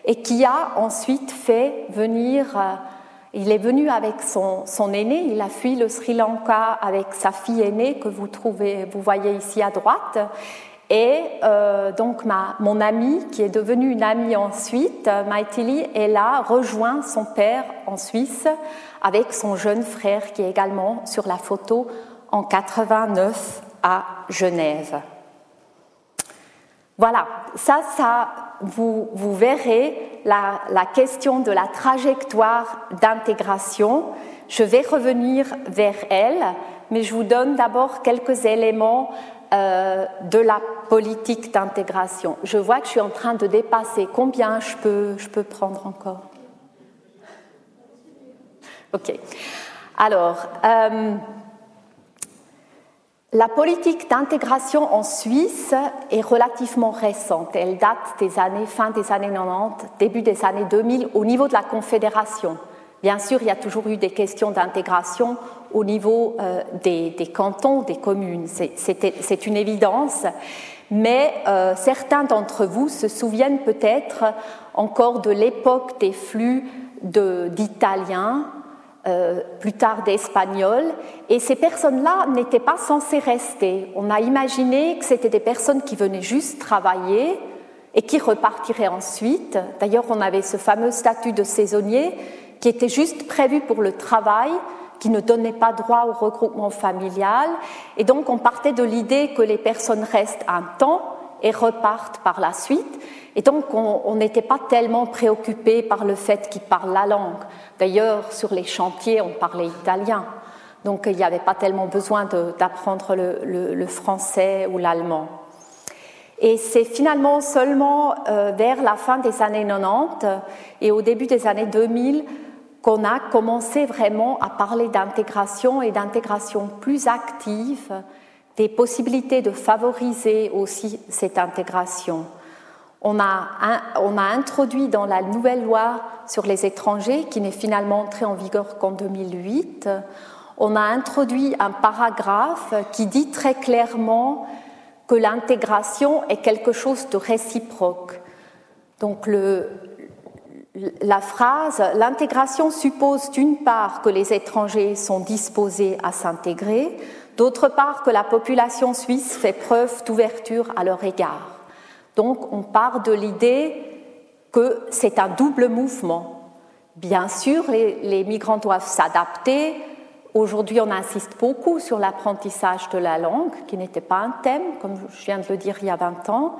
et qui a ensuite fait venir, euh, il est venu avec son, son, aîné, il a fui le Sri Lanka avec sa fille aînée que vous trouvez, vous voyez ici à droite, et euh, donc ma, mon amie, qui est devenue une amie ensuite, Maithili, elle a rejoint son père en Suisse avec son jeune frère qui est également sur la photo en 89 à Genève. Voilà, ça, ça vous, verrez la, la, question de la trajectoire d'intégration. Je vais revenir vers elle, mais je vous donne d'abord quelques éléments euh, de la politique d'intégration. Je vois que je suis en train de dépasser. Combien je peux, je peux prendre encore? Ok. Alors, euh, la politique d'intégration en Suisse est relativement récente. Elle date des années fin des années 90, début des années 2000 au niveau de la Confédération. Bien sûr, il y a toujours eu des questions d'intégration au niveau euh, des, cantons, des communes. C'est une évidence. Mais euh, certains d'entre vous se souviennent peut-être encore de l'époque des flux d'Italiens, euh, plus tard d'Espagnols, et ces personnes-là n'étaient pas censées rester. On a imaginé que c'était des personnes qui venaient juste travailler et qui repartiraient ensuite. D'ailleurs, on avait ce fameux statut de saisonnier qui était juste prévu pour le travail, qui ne donnait pas droit au regroupement familial. Et donc, on partait de l'idée que les personnes restent un temps et repartent par la suite. Et donc, on n'était pas tellement préoccupé par le fait qu'ils parlent la langue. D'ailleurs, sur les chantiers, on parlait italien. Donc, il n'y avait pas tellement besoin d'apprendre le, français ou l'allemand. Et c'est finalement seulement euh, vers la fin des années 90 et au début des années 2000 qu'on a commencé vraiment à parler d'intégration et d'intégration plus active, des possibilités de favoriser aussi cette intégration. On a, introduit dans la nouvelle loi sur les étrangers, qui n'est finalement entrée en vigueur qu'en 2008, on a introduit un paragraphe qui dit très clairement que l'intégration est quelque chose de réciproque. Donc la phrase l'intégration suppose d'une part que les étrangers sont disposés à s'intégrer, d'autre part que la population suisse fait preuve d'ouverture à leur égard. Donc on part de l'idée que c'est un double mouvement. Bien sûr, les, migrants doivent s'adapter, Aujourd'hui, on insiste beaucoup sur l'apprentissage de la langue, qui n'était pas un thème, comme je viens de le dire il y a 20 ans.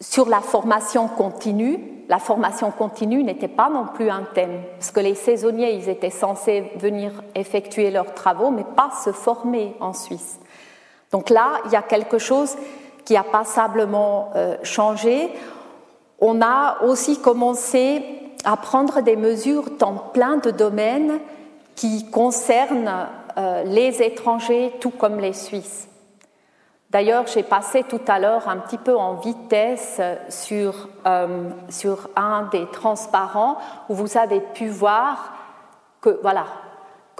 Sur la formation continue, la formation continue n'était pas non plus un thème, parce que les saisonniers, ils étaient censés venir effectuer leurs travaux, mais pas se former en Suisse. Donc là, il y a quelque chose qui a passablement euh, changé. On a aussi commencé à prendre des mesures dans plein de domaines qui concerne euh, les étrangers tout comme les Suisses. D'ailleurs, j'ai passé tout à l'heure un petit peu en vitesse sur, euh, sur un des transparents où vous avez pu voir que voilà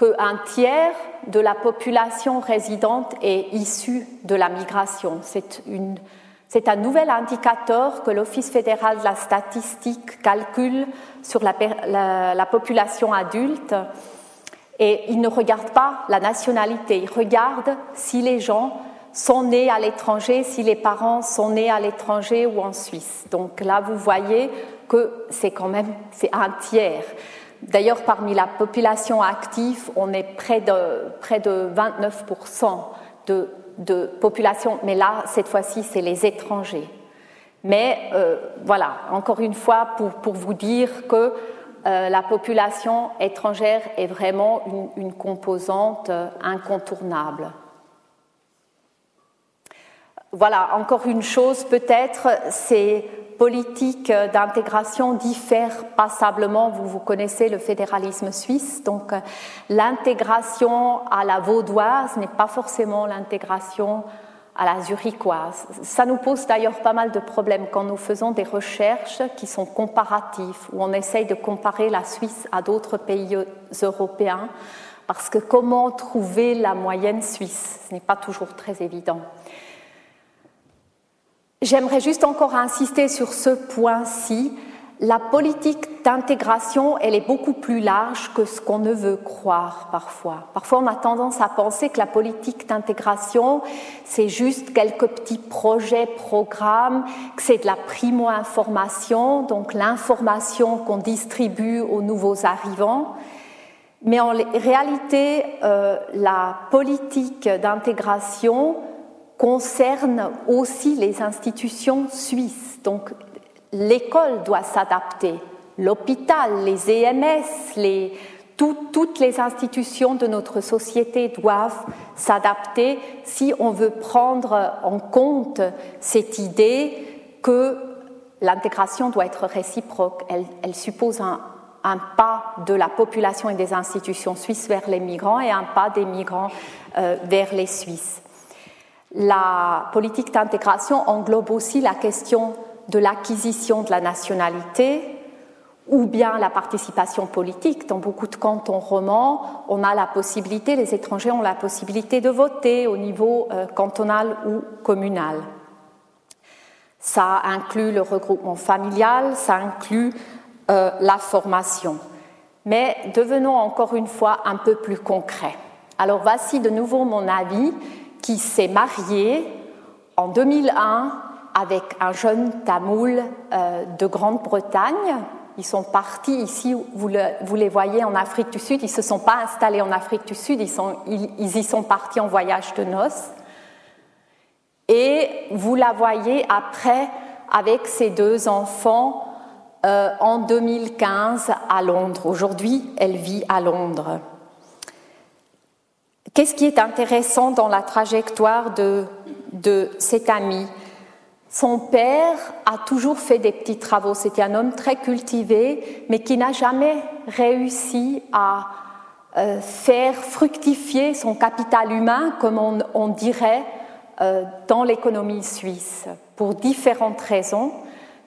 qu'un tiers de la population résidente est issue de la migration. C'est un nouvel indicateur que l'Office fédéral de la statistique calcule sur la, la, la population adulte et il ne regarde pas la nationalité, il regarde si les gens sont nés à l'étranger, si les parents sont nés à l'étranger ou en Suisse. Donc là, vous voyez que c'est quand même c'est un tiers. D'ailleurs, parmi la population active, on est près de, près de 29% de, population, mais là, cette fois-ci, c'est les étrangers. Mais euh, voilà, encore une fois, pour, vous dire que euh, la population étrangère est vraiment une, composante euh, incontournable. Voilà, encore une chose peut-être, ces politiques d'intégration diffèrent passablement. Vous, vous connaissez le fédéralisme suisse, donc euh, l'intégration à la vaudoise n'est pas forcément l'intégration à la zurichoise. Ça nous pose d'ailleurs pas mal de problèmes quand nous faisons des recherches qui sont comparatives, où on essaye de comparer la Suisse à d'autres pays européens, parce que comment trouver la moyenne suisse? Ce n'est pas toujours très évident. J'aimerais juste encore insister sur ce point-ci la politique d'intégration, elle est beaucoup plus large que ce qu'on ne veut croire parfois. Parfois, on a tendance à penser que la politique d'intégration, c'est juste quelques petits projets, programmes, que c'est de la primo-information, donc l'information qu'on distribue aux nouveaux arrivants. Mais en réalité, euh, la politique d'intégration concerne aussi les institutions suisses. Donc, l'école doit s'adapter, l'hôpital, les EMS, toutes les institutions de notre société doivent s'adapter si on veut prendre en compte cette idée que l'intégration doit être réciproque. Elle, suppose un, pas de la population et des institutions suisses vers les migrants et un pas des migrants euh, vers les Suisses. La politique d'intégration englobe aussi la question de l'acquisition de la nationalité ou bien la participation politique. Dans beaucoup de cantons romans, on a la possibilité, les étrangers ont la possibilité de voter au niveau euh, cantonal ou communal. Ça inclut le regroupement familial, ça inclut euh, la formation. Mais devenons encore une fois un peu plus concrets. Alors voici de nouveau mon avis qui s'est marié en 2001 avec un jeune tamoul euh, de Grande-Bretagne. Ils sont partis ici, vous, les voyez en Afrique du Sud, ils ne se sont pas installés en Afrique du Sud, ils, y sont partis en voyage de noces. Et vous la voyez après avec ses deux enfants euh, en 2015 à Londres. Aujourd'hui, elle vit à Londres. Qu'est-ce qui est intéressant dans la trajectoire de, de cet ami? Son père a toujours fait des petits travaux. C'était un homme très cultivé, mais qui n'a jamais réussi à euh, faire fructifier son capital humain, comme on, dirait, euh, dans l'économie suisse, pour différentes raisons.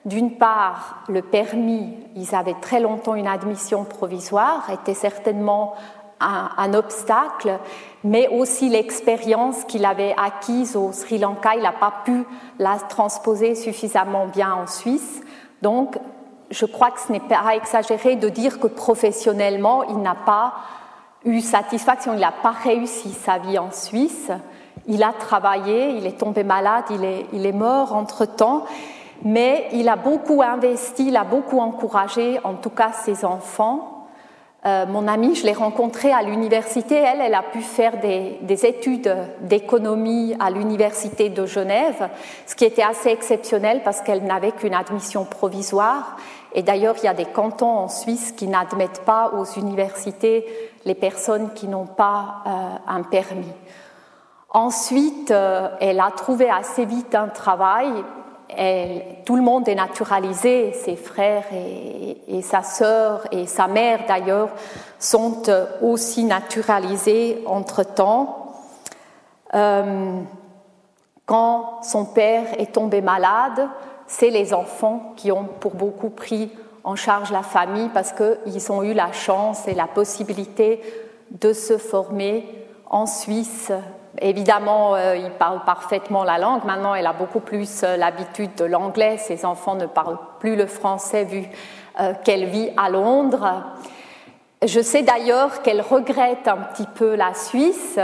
D'une part, le permis, ils avaient très longtemps une admission provisoire, était certainement un, obstacle, mais aussi l'expérience qu'il avait acquise au Sri Lanka, il n'a pas pu la transposer suffisamment bien en Suisse. Donc, je crois que ce n'est pas exagéré de dire que professionnellement, il n'a pas eu satisfaction, il n'a pas réussi sa vie en Suisse. Il a travaillé, il est tombé malade, il est, il est mort entre-temps, mais il a beaucoup investi, il a beaucoup encouragé, en tout cas ses enfants, euh, mon amie, je l'ai rencontrée à l'université. Elle, elle a pu faire des, études d'économie à l'université de Genève, ce qui était assez exceptionnel parce qu'elle n'avait qu'une admission provisoire. Et d'ailleurs, il y a des cantons en Suisse qui n'admettent pas aux universités les personnes qui n'ont pas euh, un permis. Ensuite, euh, elle a trouvé assez vite un travail tout le monde est naturalisé, ses frères et, sa sœur et sa mère d'ailleurs sont aussi naturalisés entre-temps. Euh, quand son père est tombé malade, c'est les enfants qui ont pour beaucoup pris en charge la famille parce qu'ils ont eu la chance et la possibilité de se former en Suisse Évidemment, euh, il parle parfaitement la langue. Maintenant, elle a beaucoup plus euh, l'habitude de l'anglais. Ses enfants ne parlent plus le français vu euh, qu'elle vit à Londres. Je sais d'ailleurs qu'elle regrette un petit peu la Suisse.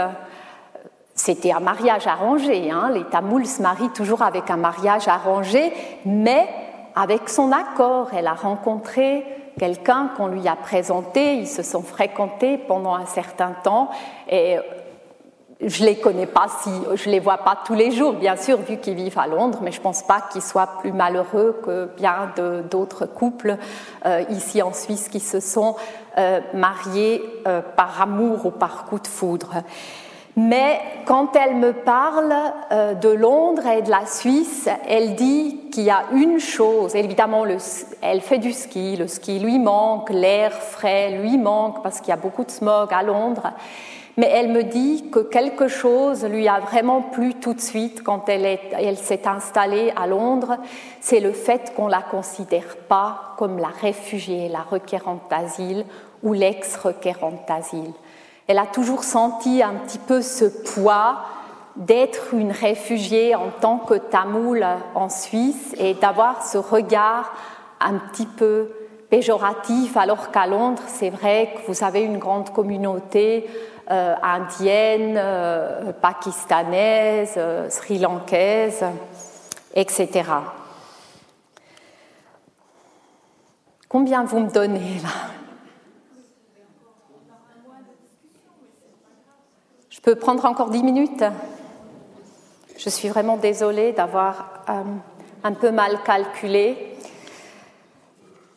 C'était un mariage arrangé. Hein. Les Tamouls se marient toujours avec un mariage arrangé, mais avec son accord. Elle a rencontré quelqu'un qu'on lui a présenté. Ils se sont fréquentés pendant un certain temps. Et je les connais pas si je les vois pas tous les jours, bien sûr, vu qu'ils vivent à Londres, mais je pense pas qu'ils soient plus malheureux que bien d'autres couples euh, ici en Suisse qui se sont euh, mariés euh, par amour ou par coup de foudre. Mais quand elle me parle de Londres et de la Suisse, elle dit qu'il y a une chose. Évidemment, le, elle fait du ski, le ski lui manque, l'air frais lui manque parce qu'il y a beaucoup de smog à Londres mais elle me dit que quelque chose lui a vraiment plu tout de suite quand elle, s'est installée à Londres, c'est le fait qu'on ne la considère pas comme la réfugiée, la requérante d'asile ou l'ex-requérante d'asile. Elle a toujours senti un petit peu ce poids d'être une réfugiée en tant que tamoule en Suisse et d'avoir ce regard un petit peu péjoratif, alors qu'à Londres, c'est vrai que vous avez une grande communauté euh, indienne, euh, pakistanaise, euh, sri-lankaise, etc. Combien vous me donnez là? Je peux prendre encore dix minutes? Je suis vraiment désolée d'avoir un peu mal calculé.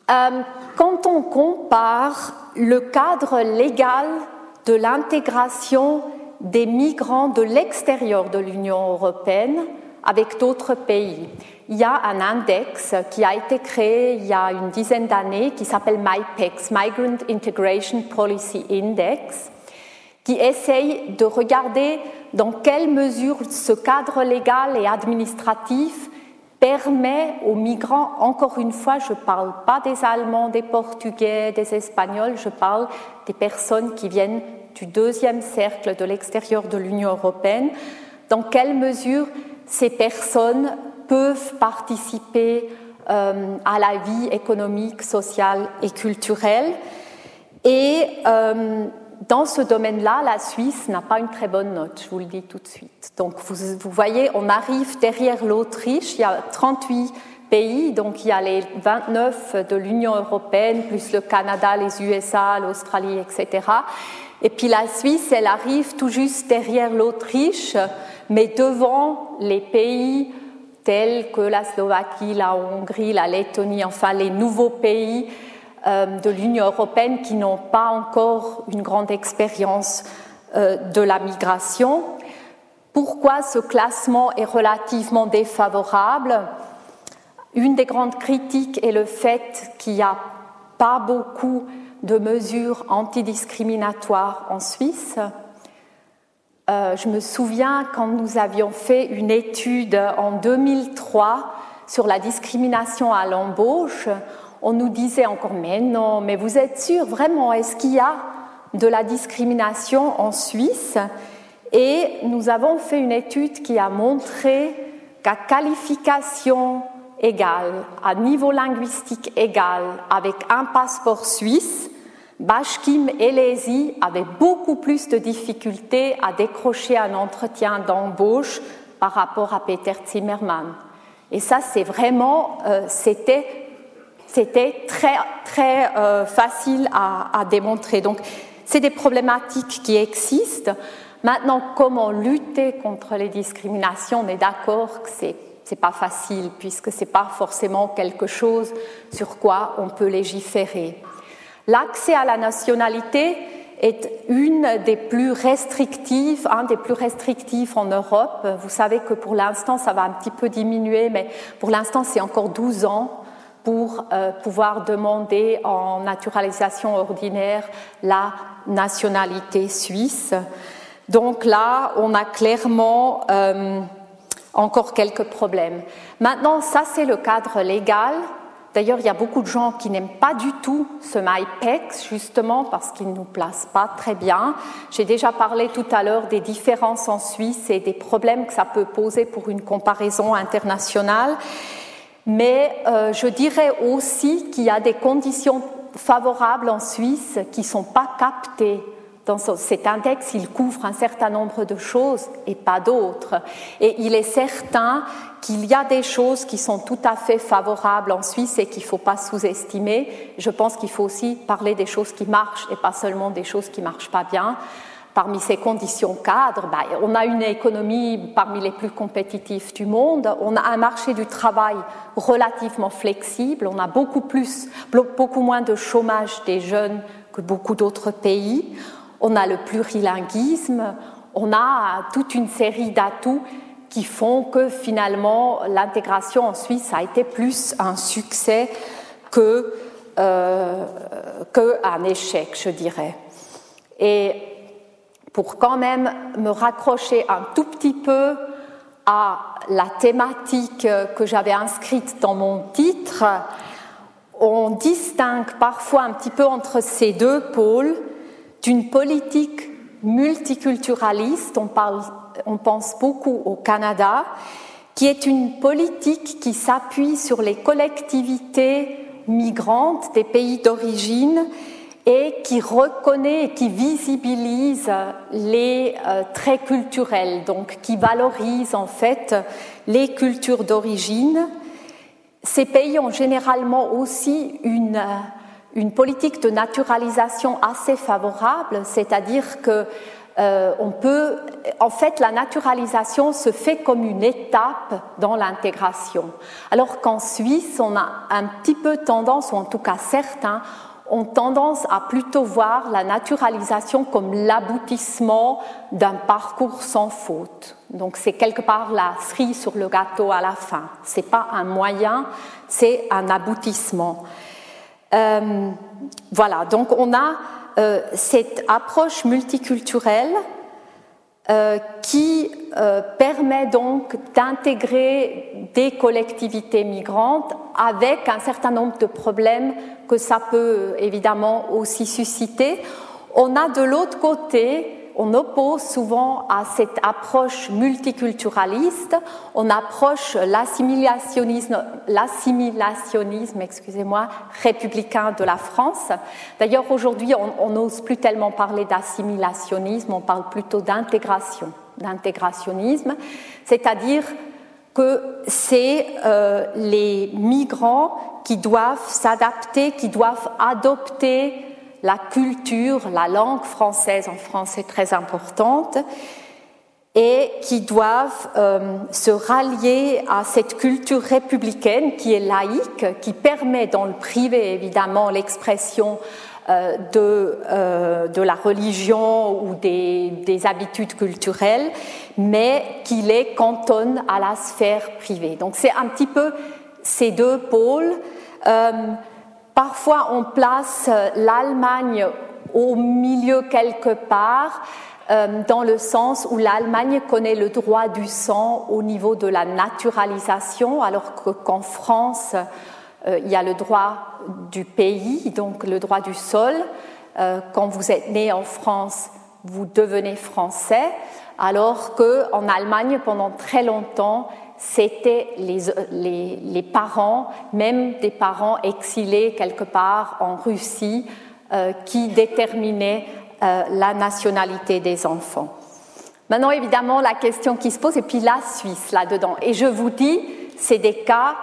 quand on compare le cadre légal de l'intégration des migrants de l'extérieur de l'Union européenne avec d'autres pays. Il y a un index qui a été créé il y a une dizaine d'années qui s'appelle MIPEX, Migrant Integration Policy Index, qui essaye de regarder dans quelle mesure ce cadre légal et administratif permet aux migrants, encore une fois, je ne parle pas des Allemands, des Portugais, des Espagnols, je parle des personnes qui viennent du deuxième cercle de l'extérieur de l'Union européenne, dans quelle mesure ces personnes peuvent participer euh, à la vie économique, sociale et culturelle? Euh, dans ce domaine-là, la Suisse n'a pas une très bonne note, je vous le dis tout de suite. Donc vous, voyez, on arrive derrière l'Autriche, il y a 38 pays, donc il y a les 29 de l'Union européenne, plus le Canada, les USA, l'Australie, etc. Et puis la Suisse, elle arrive tout juste derrière l'Autriche, mais devant les pays tels que la Slovaquie, la Hongrie, la Lettonie, enfin les nouveaux pays de l'Union européenne qui n'ont pas encore une grande expérience euh, de la migration. Pourquoi ce classement est relativement défavorable? Une des grandes critiques est le fait qu'il n'y a pas beaucoup de mesures antidiscriminatoires en Suisse. Euh, je me souviens quand nous avions fait une étude en 2003 sur la discrimination à l'embauche, on nous disait encore mais non, mais vous êtes sûr vraiment, est-ce qu'il y a de la discrimination en Suisse? Et nous avons fait une étude qui a montré qu'à qualification égale, à niveau linguistique égal, avec un passeport suisse, Bashkim et avaient beaucoup plus de difficultés à décrocher un entretien d'embauche par rapport à Peter Zimmermann. Et ça, c'est vraiment, euh, c'était, c'était très, très euh, facile à, démontrer. Donc, c'est des problématiques qui existent. Maintenant, comment lutter contre les discriminations On est d'accord que c'est c'est pas facile puisque c'est pas forcément quelque chose sur quoi on peut légiférer. L'accès à la nationalité est une des plus restrictives, un des plus restrictifs en Europe. Vous savez que pour l'instant, ça va un petit peu diminuer, mais pour l'instant, c'est encore 12 ans pour euh, pouvoir demander en naturalisation ordinaire la nationalité suisse. Donc là, on a clairement euh, encore quelques problèmes. Maintenant, ça c'est le cadre légal. D'ailleurs, il y a beaucoup de gens qui n'aiment pas du tout ce MyPEX, justement parce qu'il ne nous place pas très bien. J'ai déjà parlé tout à l'heure des différences en Suisse et des problèmes que ça peut poser pour une comparaison internationale. Mais euh, je dirais aussi qu'il y a des conditions favorables en Suisse qui ne sont pas captées dans cet index, il couvre un certain nombre de choses et pas d'autres. Et il est certain qu'il y a des choses qui sont tout à fait favorables en Suisse et qu'il ne faut pas sous-estimer. Je pense qu'il faut aussi parler des choses qui marchent et pas seulement des choses qui ne marchent pas bien. Parmi ces conditions cadres, bah, on a une économie parmi les plus compétitives du monde, on a un marché du travail relativement flexible, on a beaucoup, plus, beaucoup moins de chômage des jeunes que beaucoup d'autres pays on a le plurilinguisme, on a toute une série d'atouts qui font que finalement l'intégration en Suisse a été plus un succès que euh, qu'un échec, je dirais. Et pour quand même me raccrocher un tout petit peu à la thématique que j'avais inscrite dans mon titre, on distingue parfois un petit peu entre ces deux pôles. D'une politique multiculturaliste, on, on pense beaucoup au Canada, qui est une politique qui s'appuie sur les collectivités migrantes des pays d'origine et qui reconnaît et qui visibilise les euh, traits culturels, donc qui valorise en fait les cultures d'origine. Ces pays ont généralement aussi une une politique de naturalisation assez favorable, c'est-à-dire que euh, on peut, en fait, la naturalisation se fait comme une étape dans l'intégration. Alors qu'en Suisse, on a un petit peu tendance, ou en tout cas certains, ont tendance à plutôt voir la naturalisation comme l'aboutissement d'un parcours sans faute. Donc c'est quelque part la cerise sur le gâteau à la fin. C'est pas un moyen, c'est un aboutissement. Euh, voilà, donc on a euh, cette approche multiculturelle euh, qui permet donc d'intégrer des collectivités migrantes avec un certain nombre de problèmes que ça peut évidemment aussi susciter. On a de l'autre côté on oppose souvent à cette approche multiculturaliste, on approche l'assimilationnisme, l'assimilationnisme, excusez-moi, républicain de la France. D'ailleurs, aujourd'hui, on n'ose plus tellement parler d'assimilationnisme, on parle plutôt d'intégration, d'intégrationnisme, c'est-à-dire que c'est euh, les migrants qui doivent s'adapter, qui doivent adopter la culture, la langue française en France est très importante et qui doivent euh, se rallier à cette culture républicaine qui est laïque, qui permet dans le privé évidemment l'expression de, euh, de, la religion ou des, des, habitudes culturelles, mais qui les cantonne à la sphère privée. Donc c'est un petit peu ces deux pôles Parfois, on place l'Allemagne au milieu quelque part, euh, dans le sens où l'Allemagne connaît le droit du sang au niveau de la naturalisation, alors qu'en France, euh, il y a le droit du pays, donc le droit du sol. Euh, quand vous êtes né en France, vous devenez français, alors qu'en Allemagne, pendant très longtemps, c'était les, parents, même des parents exilés quelque part en Russie, euh, qui déterminaient euh, la nationalité des enfants. Maintenant, évidemment, la question qui se pose, et puis la Suisse là-dedans. Et je vous dis, c'est des cas,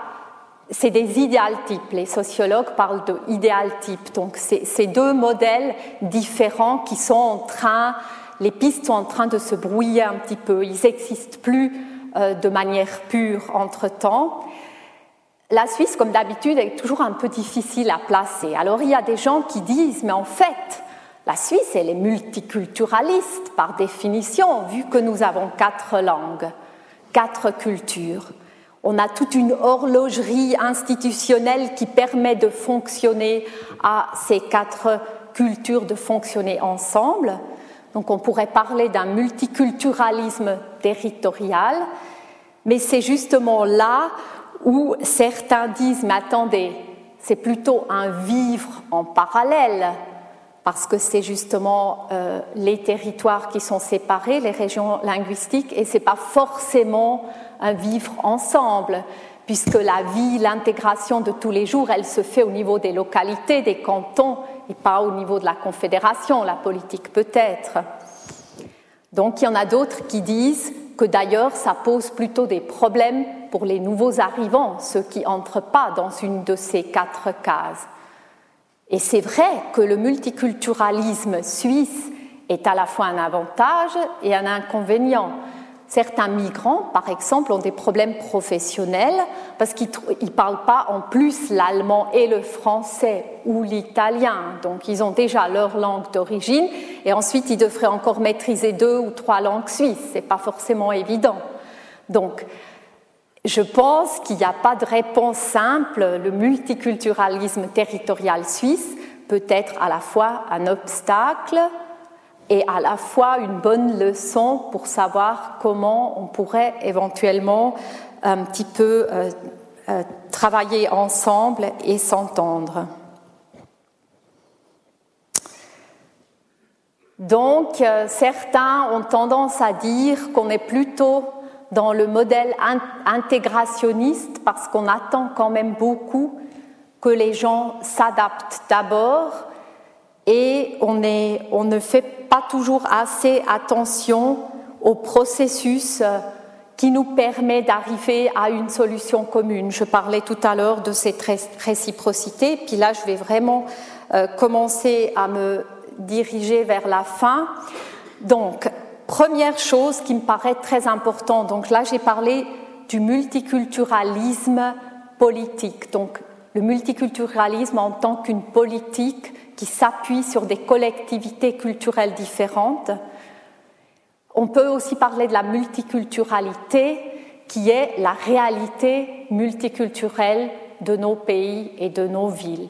c'est des idéaltypes. Les sociologues parlent de idéaltypes. Donc, c'est deux modèles différents qui sont en train, les pistes sont en train de se brouiller un petit peu. Ils n'existent plus euh, de manière pure entre-temps. La Suisse, comme d'habitude, est toujours un peu difficile à placer. Alors il y a des gens qui disent, mais en fait, la Suisse, elle est multiculturaliste par définition, vu que nous avons quatre langues, quatre cultures. On a toute une horlogerie institutionnelle qui permet de fonctionner à ces quatre cultures de fonctionner ensemble. Donc on pourrait parler d'un multiculturalisme territorial, mais c'est justement là où certains disent, mais attendez, c'est plutôt un vivre en parallèle, parce que c'est justement euh, les territoires qui sont séparés, les régions linguistiques, et ce n'est pas forcément un vivre ensemble, puisque la vie, l'intégration de tous les jours, elle se fait au niveau des localités, des cantons, et pas au niveau de la Confédération, la politique peut-être. Donc il y en a d'autres qui disent que d'ailleurs ça pose plutôt des problèmes pour les nouveaux arrivants, ceux qui n'entrent pas dans une de ces quatre cases. Et c'est vrai que le multiculturalisme suisse est à la fois un avantage et un inconvénient. Certains migrants, par exemple, ont des problèmes professionnels parce qu'ils ne parlent pas en plus l'allemand et le français ou l'italien. Donc ils ont déjà leur langue d'origine et ensuite ils devraient encore maîtriser deux ou trois langues suisses. Ce n'est pas forcément évident. Donc je pense qu'il n'y a pas de réponse simple. Le multiculturalisme territorial suisse peut être à la fois un obstacle et à la fois une bonne leçon pour savoir comment on pourrait éventuellement un petit peu euh, euh, travailler ensemble et s'entendre. Donc, euh, certains ont tendance à dire qu'on est plutôt dans le modèle intégrationniste parce qu'on attend quand même beaucoup que les gens s'adaptent d'abord et on, ne fait pas toujours assez attention au processus euh, qui nous permet d'arriver à une solution commune. Je parlais tout à l'heure de cette réciprocité, puis là je vais vraiment euh, commencer à me diriger vers la fin. Donc, première chose qui me paraît très importante, donc là j'ai parlé du multiculturalisme politique, donc le multiculturalisme en tant qu'une politique qui s'appuie sur des collectivités culturelles différentes. On peut aussi parler de la multiculturalité, qui est la réalité multiculturelle de nos pays et de nos villes.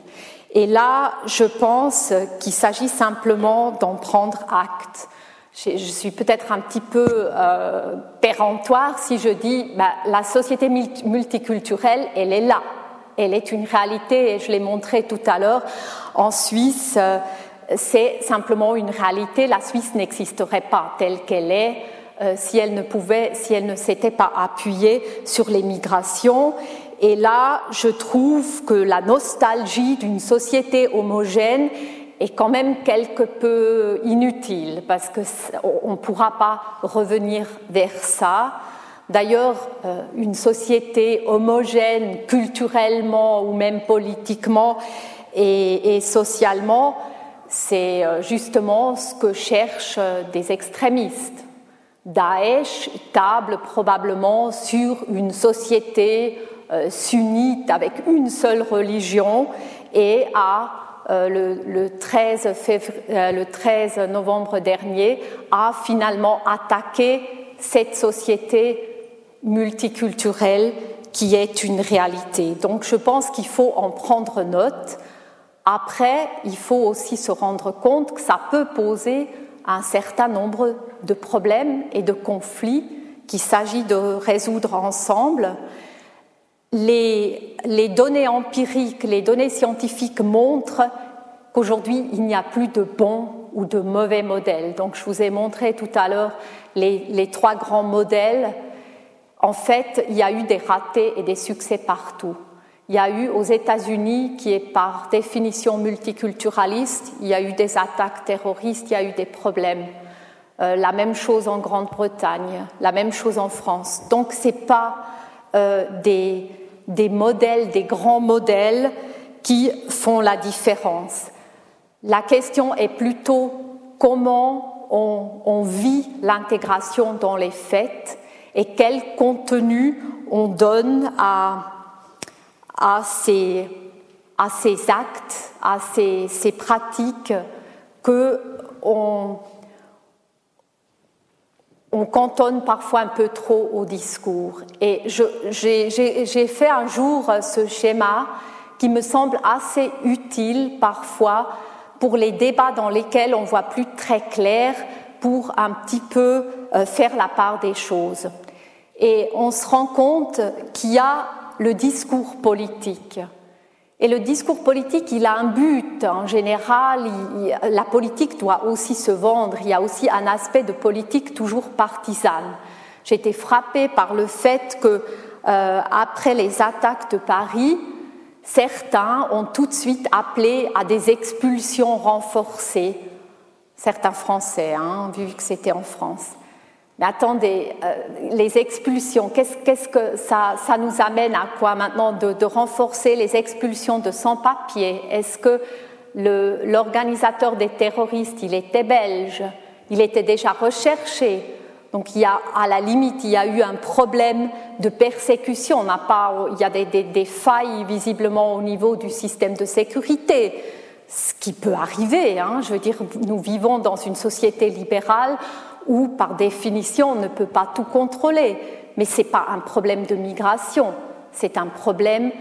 Et là, je pense qu'il s'agit simplement d'en prendre acte. Je suis peut-être un petit peu euh, péremptoire si je dis bah, la société multiculturelle, elle est là elle est une réalité et je l'ai montré tout à l'heure. En Suisse, euh, c'est simplement une réalité. La Suisse n'existerait pas telle qu'elle est euh, si elle ne pouvait, si elle ne s'était pas appuyée sur les migrations. Et là, je trouve que la nostalgie d'une société homogène est quand même quelque peu inutile parce qu'on ne pourra pas revenir vers ça. D'ailleurs, euh, une société homogène culturellement ou même politiquement et, socialement, c'est euh, justement ce que cherchent euh, des extrémistes. Daesh table probablement sur une société sunnite avec une seule religion et a le, 13 le 13 novembre dernier a finalement attaqué cette société multiculturelle qui est une réalité. Donc je pense qu'il faut en prendre note. Après, il faut aussi se rendre compte que ça peut poser un certain nombre de problèmes et de conflits qu'il s'agit de résoudre ensemble. Les, données empiriques, les données scientifiques montrent qu'aujourd'hui, il n'y a plus de bons ou de mauvais modèles. Donc, je vous ai montré tout à l'heure les, les, trois grands modèles. En fait, il y a eu des ratés et des succès partout. Il y a eu aux États-Unis, qui est par définition multiculturaliste, il y a eu des attaques terroristes, il y a eu des problèmes. Euh, la même chose en Grande-Bretagne, la même chose en France. Donc, ce n'est pas euh, des, des modèles, des grands modèles qui font la différence. La question est plutôt comment on, vit l'intégration dans les faits et quel contenu on donne à, ces, actes, à ces, pratiques que on, cantonne parfois un peu trop au discours. Et j'ai fait un jour ce schéma qui me semble assez utile parfois pour les débats dans lesquels on voit plus très clair pour un petit peu euh, faire la part des choses. Et on se rend compte qu'il y a le discours politique. Et le discours politique, il a un but. En général, la politique doit aussi se vendre. Il y a aussi un aspect de politique toujours partisane. J'ai été frappée par le fait que, euh, après les attaques de Paris, Certains ont tout de suite appelé à des expulsions renforcées, certains Français, hein, vu que c'était en France. Mais attendez, euh, les expulsions, qu'est-ce que ça, nous amène à quoi maintenant de, renforcer les expulsions de sans-papiers? Est-ce que l'organisateur des terroristes, il était belge? Il était déjà recherché? Donc il y a, à la limite, il y a eu un problème de persécution. On pas, il y a des, failles visiblement au niveau du système de sécurité, ce qui peut arriver. Hein. Je veux dire, nous vivons dans une société libérale où, par définition, on ne peut pas tout contrôler. Mais ce n'est pas un problème de migration, c'est un problème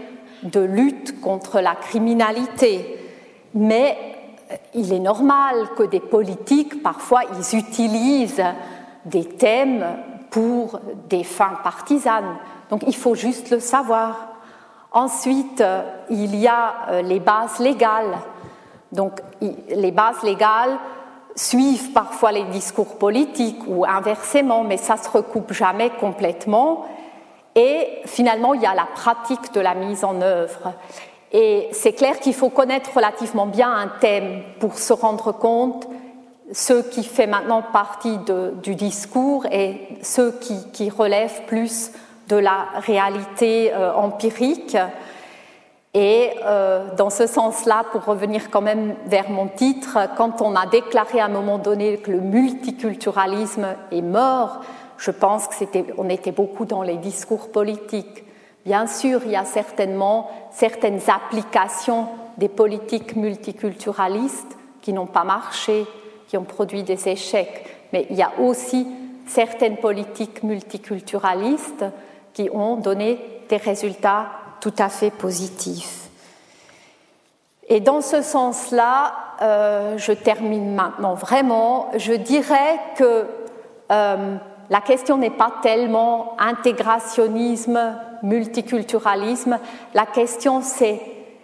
de lutte contre la criminalité. Mais euh, il est normal que des politiques, parfois, ils utilisent des thèmes pour des fins partisanes. Donc il faut juste le savoir. Ensuite, euh, il y a euh, les bases légales. Donc les bases légales suivent parfois les discours politiques ou inversement, mais ça se recoupe jamais complètement. Et finalement, il y a la pratique de la mise en œuvre. Et c'est clair qu'il faut connaître relativement bien un thème pour se rendre compte ce qui fait maintenant partie du discours et ce qui, relève plus de la réalité euh, empirique. Et euh, dans ce sens-là, pour revenir quand même vers mon titre, quand on a déclaré à un moment donné que le multiculturalisme est mort, je pense que c'était, on était beaucoup dans les discours politiques. Bien sûr, il y a certainement certaines applications des politiques multiculturalistes qui n'ont pas marché, qui ont produit des échecs, mais il y a aussi certaines politiques multiculturalistes qui ont donné des résultats tout à fait positifs. Et dans ce sens-là, euh, je termine maintenant vraiment, je dirais que euh, la question n'est pas tellement intégrationnisme, multiculturalisme, la question c'est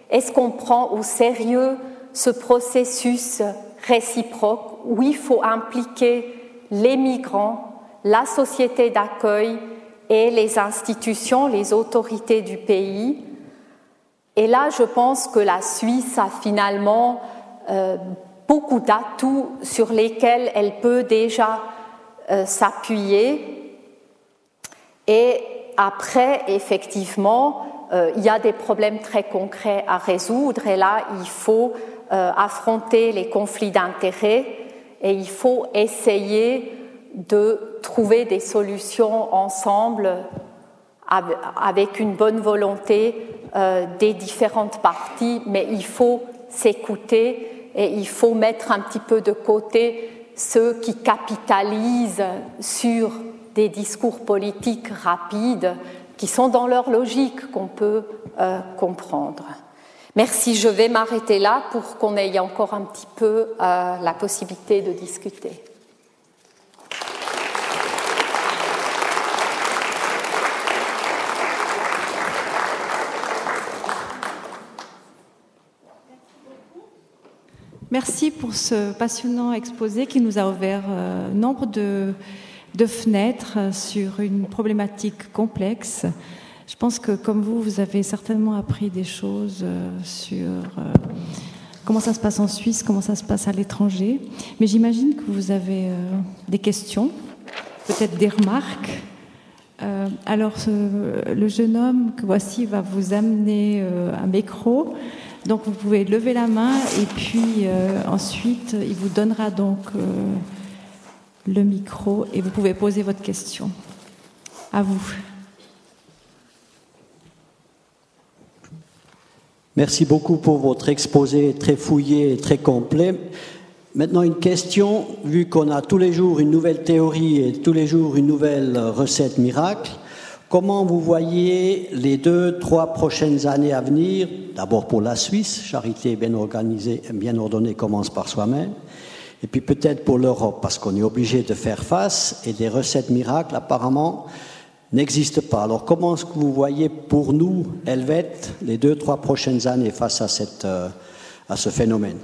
est-ce qu'on prend au sérieux ce processus réciproque où il faut impliquer les migrants, la société d'accueil et les institutions, les autorités du pays. Et là, je pense que la Suisse a finalement euh, beaucoup d'atouts sur lesquels elle peut déjà euh, s'appuyer. Et après, effectivement, euh, il y a des problèmes très concrets à résoudre. Et là, il faut affronter les conflits d'intérêts et il faut essayer de trouver des solutions ensemble avec une bonne volonté euh, des différentes parties, mais il faut s'écouter et il faut mettre un petit peu de côté ceux qui capitalisent sur des discours politiques rapides qui sont dans leur logique qu'on peut euh, comprendre. Merci, je vais m'arrêter là pour qu'on ait encore un petit peu euh, la possibilité de discuter. Merci pour ce passionnant exposé qui nous a ouvert euh, nombre de, fenêtres sur une problématique complexe. Je pense que comme vous, vous avez certainement appris des choses euh, sur euh, comment ça se passe en Suisse, comment ça se passe à l'étranger. Mais j'imagine que vous avez des questions, peut-être des remarques. alors, le jeune homme que voici va vous amener un micro. Donc vous pouvez lever la main et puis euh, ensuite il vous donnera donc euh, le micro et vous pouvez poser votre question. À vous. Merci beaucoup pour votre exposé très fouillé et très complet. Maintenant, une question, vu qu'on a tous les jours une nouvelle théorie et tous les jours une nouvelle recette miracle, Comment vous voyez les deux, trois prochaines années à venir? D'abord pour la Suisse, charité bien organisée, bien ordonnée commence par soi-même. Et puis peut-être pour l'Europe, parce qu'on est obligé de faire face et des recettes miracles apparemment n'existent pas. Alors comment est-ce que vous voyez pour nous, Helvète, les deux, trois prochaines années face à, euh, à ce phénomène?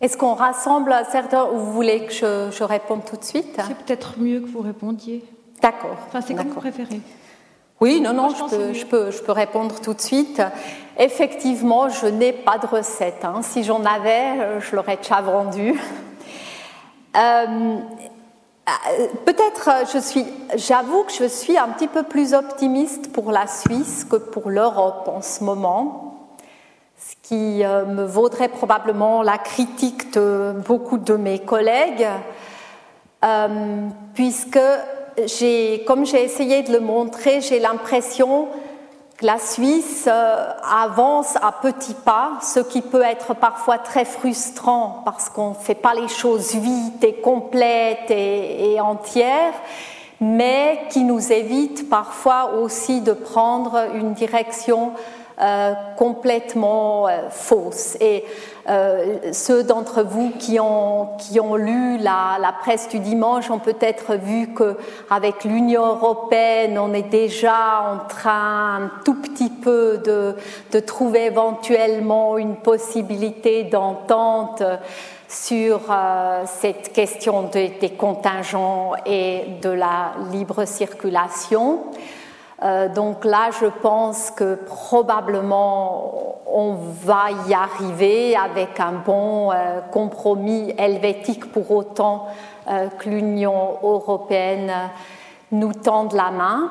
Est-ce qu'on rassemble certains ou vous voulez que je, réponde tout de suite C'est peut-être mieux que vous répondiez. D'accord. Enfin, c'est comme vous préférez. Oui, non, non, je, peux, je, peux, je, peux, répondre tout de suite. Effectivement, je n'ai pas de recette. Hein. Si j'en avais, euh, je l'aurais déjà vendu. *laughs* Euh, peut-être, je suis, j'avoue que je suis un petit peu plus optimiste pour la Suisse que pour l'Europe en ce moment qui euh, me vaudrait probablement la critique de beaucoup de mes collègues, euh, puisque comme j'ai essayé de le montrer, j'ai l'impression que la Suisse euh, avance à petits pas, ce qui peut être parfois très frustrant parce qu'on ne fait pas les choses vite et complètes et, et entières, mais qui nous évite parfois aussi de prendre une direction euh, complètement euh, fausse. Et euh, ceux d'entre vous qui ont, lu la, presse du dimanche ont peut-être vu qu'avec l'Union européenne, on est déjà en train un tout petit peu de trouver éventuellement une possibilité d'entente sur cette question des contingents et de la libre circulation. Euh, donc là, je pense que probablement on va y arriver avec un bon euh, compromis helvétique pour autant euh, que l'Union européenne nous tende la main.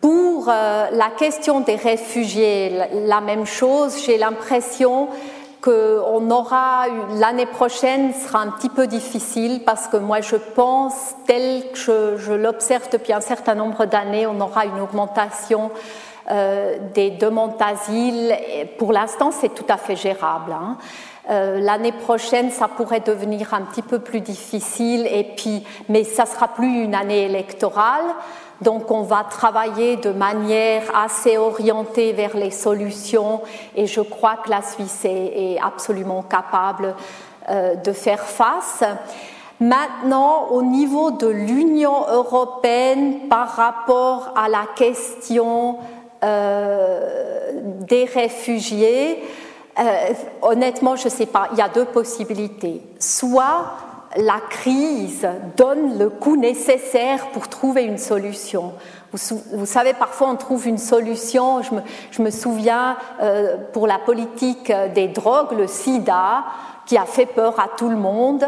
Pour la question des réfugiés, la même chose, j'ai l'impression qu'on aura l'année prochaine sera un petit peu difficile parce que moi je pense, tel que je, l'observe depuis un certain nombre d'années, on aura une augmentation euh, des demandes d'asile. Pour l'instant, c'est tout à fait gérable. Hein. Euh, l'année prochaine, ça pourrait devenir un petit peu plus difficile, et puis, mais ça sera plus une année électorale. Donc on va travailler de manière assez orientée vers les solutions et je crois que la Suisse est, absolument capable euh, de faire face. Maintenant, au niveau de l'Union européenne par rapport à la question euh, des réfugiés, euh, honnêtement, je ne sais pas, il y a deux possibilités. Soit la crise donne le coup nécessaire pour trouver une solution. Vous, savez, parfois on trouve une solution. Je me, souviens euh, pour la politique des drogues, le sida, qui a fait peur à tout le monde,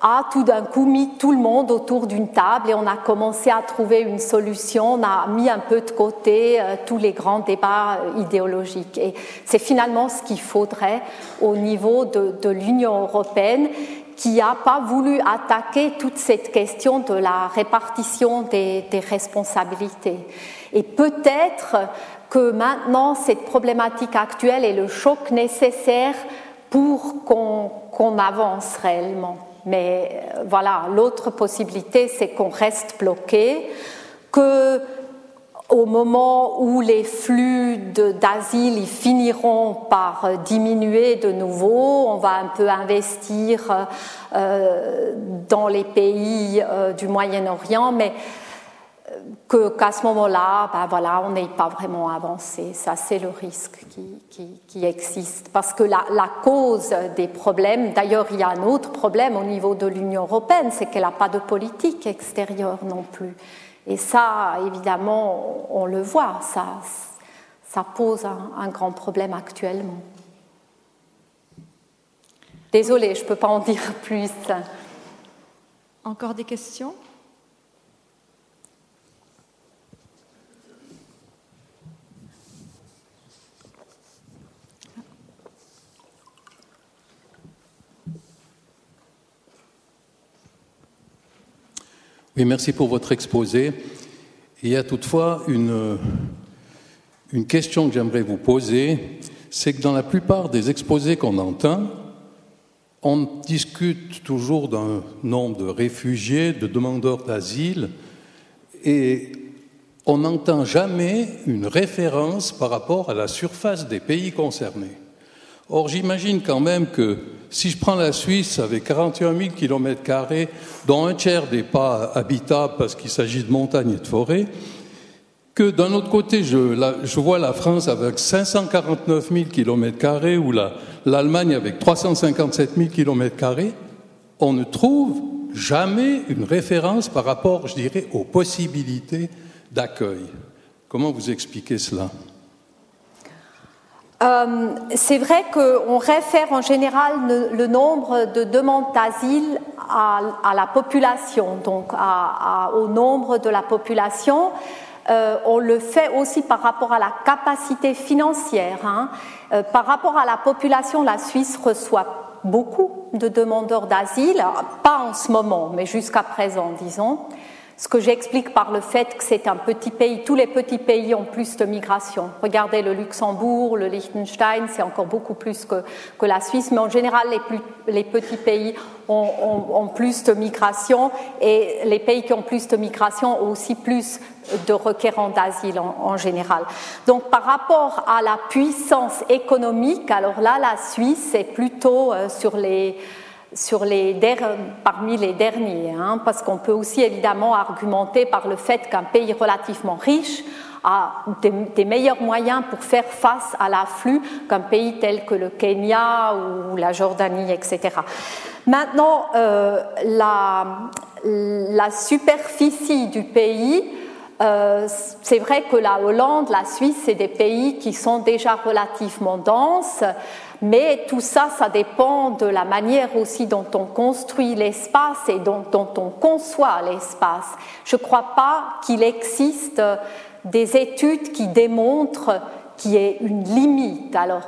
a tout d'un coup mis tout le monde autour d'une table et on a commencé à trouver une solution. On a mis un peu de côté euh, tous les grands débats euh, idéologiques. Et c'est finalement ce qu'il faudrait au niveau de, de l'Union européenne qui n'a pas voulu attaquer toute cette question de la répartition des, responsabilités. Et peut-être que maintenant, cette problématique actuelle est le choc nécessaire pour qu'on avance réellement. Mais euh, voilà, l'autre possibilité, c'est qu'on reste bloqué, que au moment où les flux d'asile finiront par euh, diminuer de nouveau, on va un peu investir euh, dans les pays euh, du Moyen-Orient, mais qu'à ce moment-là, ben voilà, on n'est pas vraiment avancé. Ça, c'est le risque qui, qui, existe. Parce que la, la, cause des problèmes, d'ailleurs, il y a un autre problème au niveau de l'Union européenne, c'est qu'elle n'a pas de politique extérieure non plus. Et ça, évidemment, on le voit, ça, ça pose un, grand problème actuellement. Désolée, je ne peux pas en dire plus. Encore des questions? Merci pour votre exposé. Il y a toutefois une, une question que j'aimerais vous poser, c'est que dans la plupart des exposés qu'on entend, on discute toujours d'un nombre de réfugiés, de demandeurs d'asile, et on n'entend jamais une référence par rapport à la surface des pays concernés. Or, j'imagine quand même que si je prends la Suisse avec 41 000 km, dont un tiers n'est pas habitable parce qu'il s'agit de montagnes et de forêts, que d'un autre côté, je, vois la France avec 549 000 km, ou l'Allemagne avec 357 000 km, on ne trouve jamais une référence par rapport, je dirais, aux possibilités d'accueil. Comment vous expliquez cela? Euh, c'est vrai qu'on réfère en général le, nombre de demandes d'asile à, la population, donc au nombre de la population. Euh, on le fait aussi par rapport à la capacité financière. Hein. Euh, par rapport à la population, la Suisse reçoit beaucoup de demandeurs d'asile, pas en ce moment, mais jusqu'à présent, disons ce que j'explique par le fait que c'est un petit pays. Tous les petits pays ont plus de migration. Regardez le Luxembourg, le Liechtenstein, c'est encore beaucoup plus que, que, la Suisse, mais en général, les, plus, les petits pays ont, ont, plus de migration et les pays qui ont plus de migration ont aussi plus de requérants d'asile en, en, général. Donc par rapport à la puissance économique, alors là, la Suisse est plutôt euh, sur les parmi les derniers, hein, parce qu'on peut aussi évidemment argumenter par le fait qu'un pays relativement riche a des, meilleurs moyens pour faire face à l'afflux qu'un pays tel que le Kenya ou la Jordanie, etc. Maintenant, euh, la, la, superficie du pays, euh, c'est vrai que la Hollande, la Suisse, c'est des pays qui sont déjà relativement denses. Mais tout ça, ça dépend de la manière aussi dont on construit l'espace et dont, on conçoit l'espace. Je ne crois pas qu'il existe des études qui démontrent qu'il y ait une limite. Alors,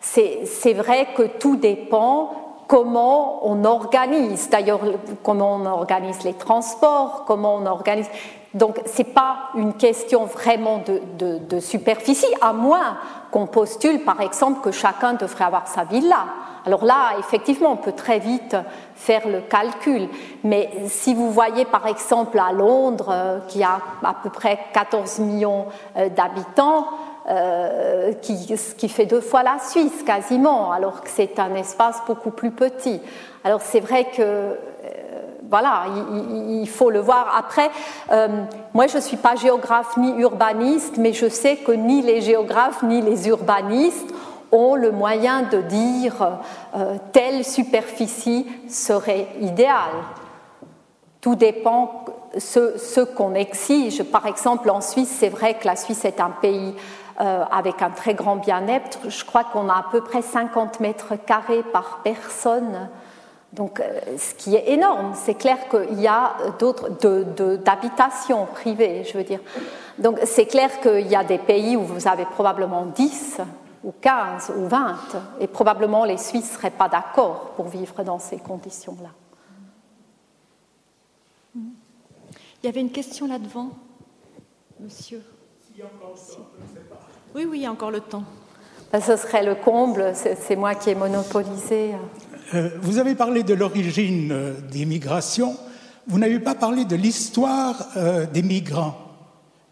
c'est vrai que tout dépend comment on organise, d'ailleurs comment on organise les transports, comment on organise. Donc ce n'est pas une question vraiment de, superficie, à moins qu'on postule par exemple que chacun devrait avoir sa villa. Alors là, effectivement, on peut très vite faire le calcul. Mais si vous voyez par exemple à Londres, euh, qui a à peu près 14 millions euh, d'habitants, euh, qui, qui, fait deux fois la Suisse quasiment, alors que c'est un espace beaucoup plus petit. Alors c'est vrai que voilà, il, faut le voir. Après, euh, moi je ne suis pas géographe ni urbaniste, mais je sais que ni les géographes ni les urbanistes ont le moyen de dire euh, telle superficie serait idéale. Tout dépend ce, qu'on exige. Par exemple, en Suisse, c'est vrai que la Suisse est un pays euh, avec un très grand bien-être. Je crois qu'on a à peu près 50 mètres carrés par personne donc, euh, ce qui est énorme, c'est clair qu'il y a d'autres d'habitations privées, je veux dire. Donc, c'est clair qu'il y a des pays où vous avez probablement 10 ou 15 ou 20, et probablement les Suisses ne seraient pas d'accord pour vivre dans ces conditions-là. Il y avait une question là devant, monsieur. Oui, oui, il y a encore le temps. Ben, ce serait le comble, c'est moi qui ai monopolisé. Euh, vous avez parlé de l'origine euh, des migrations, vous n'avez pas parlé de l'histoire euh, des migrants.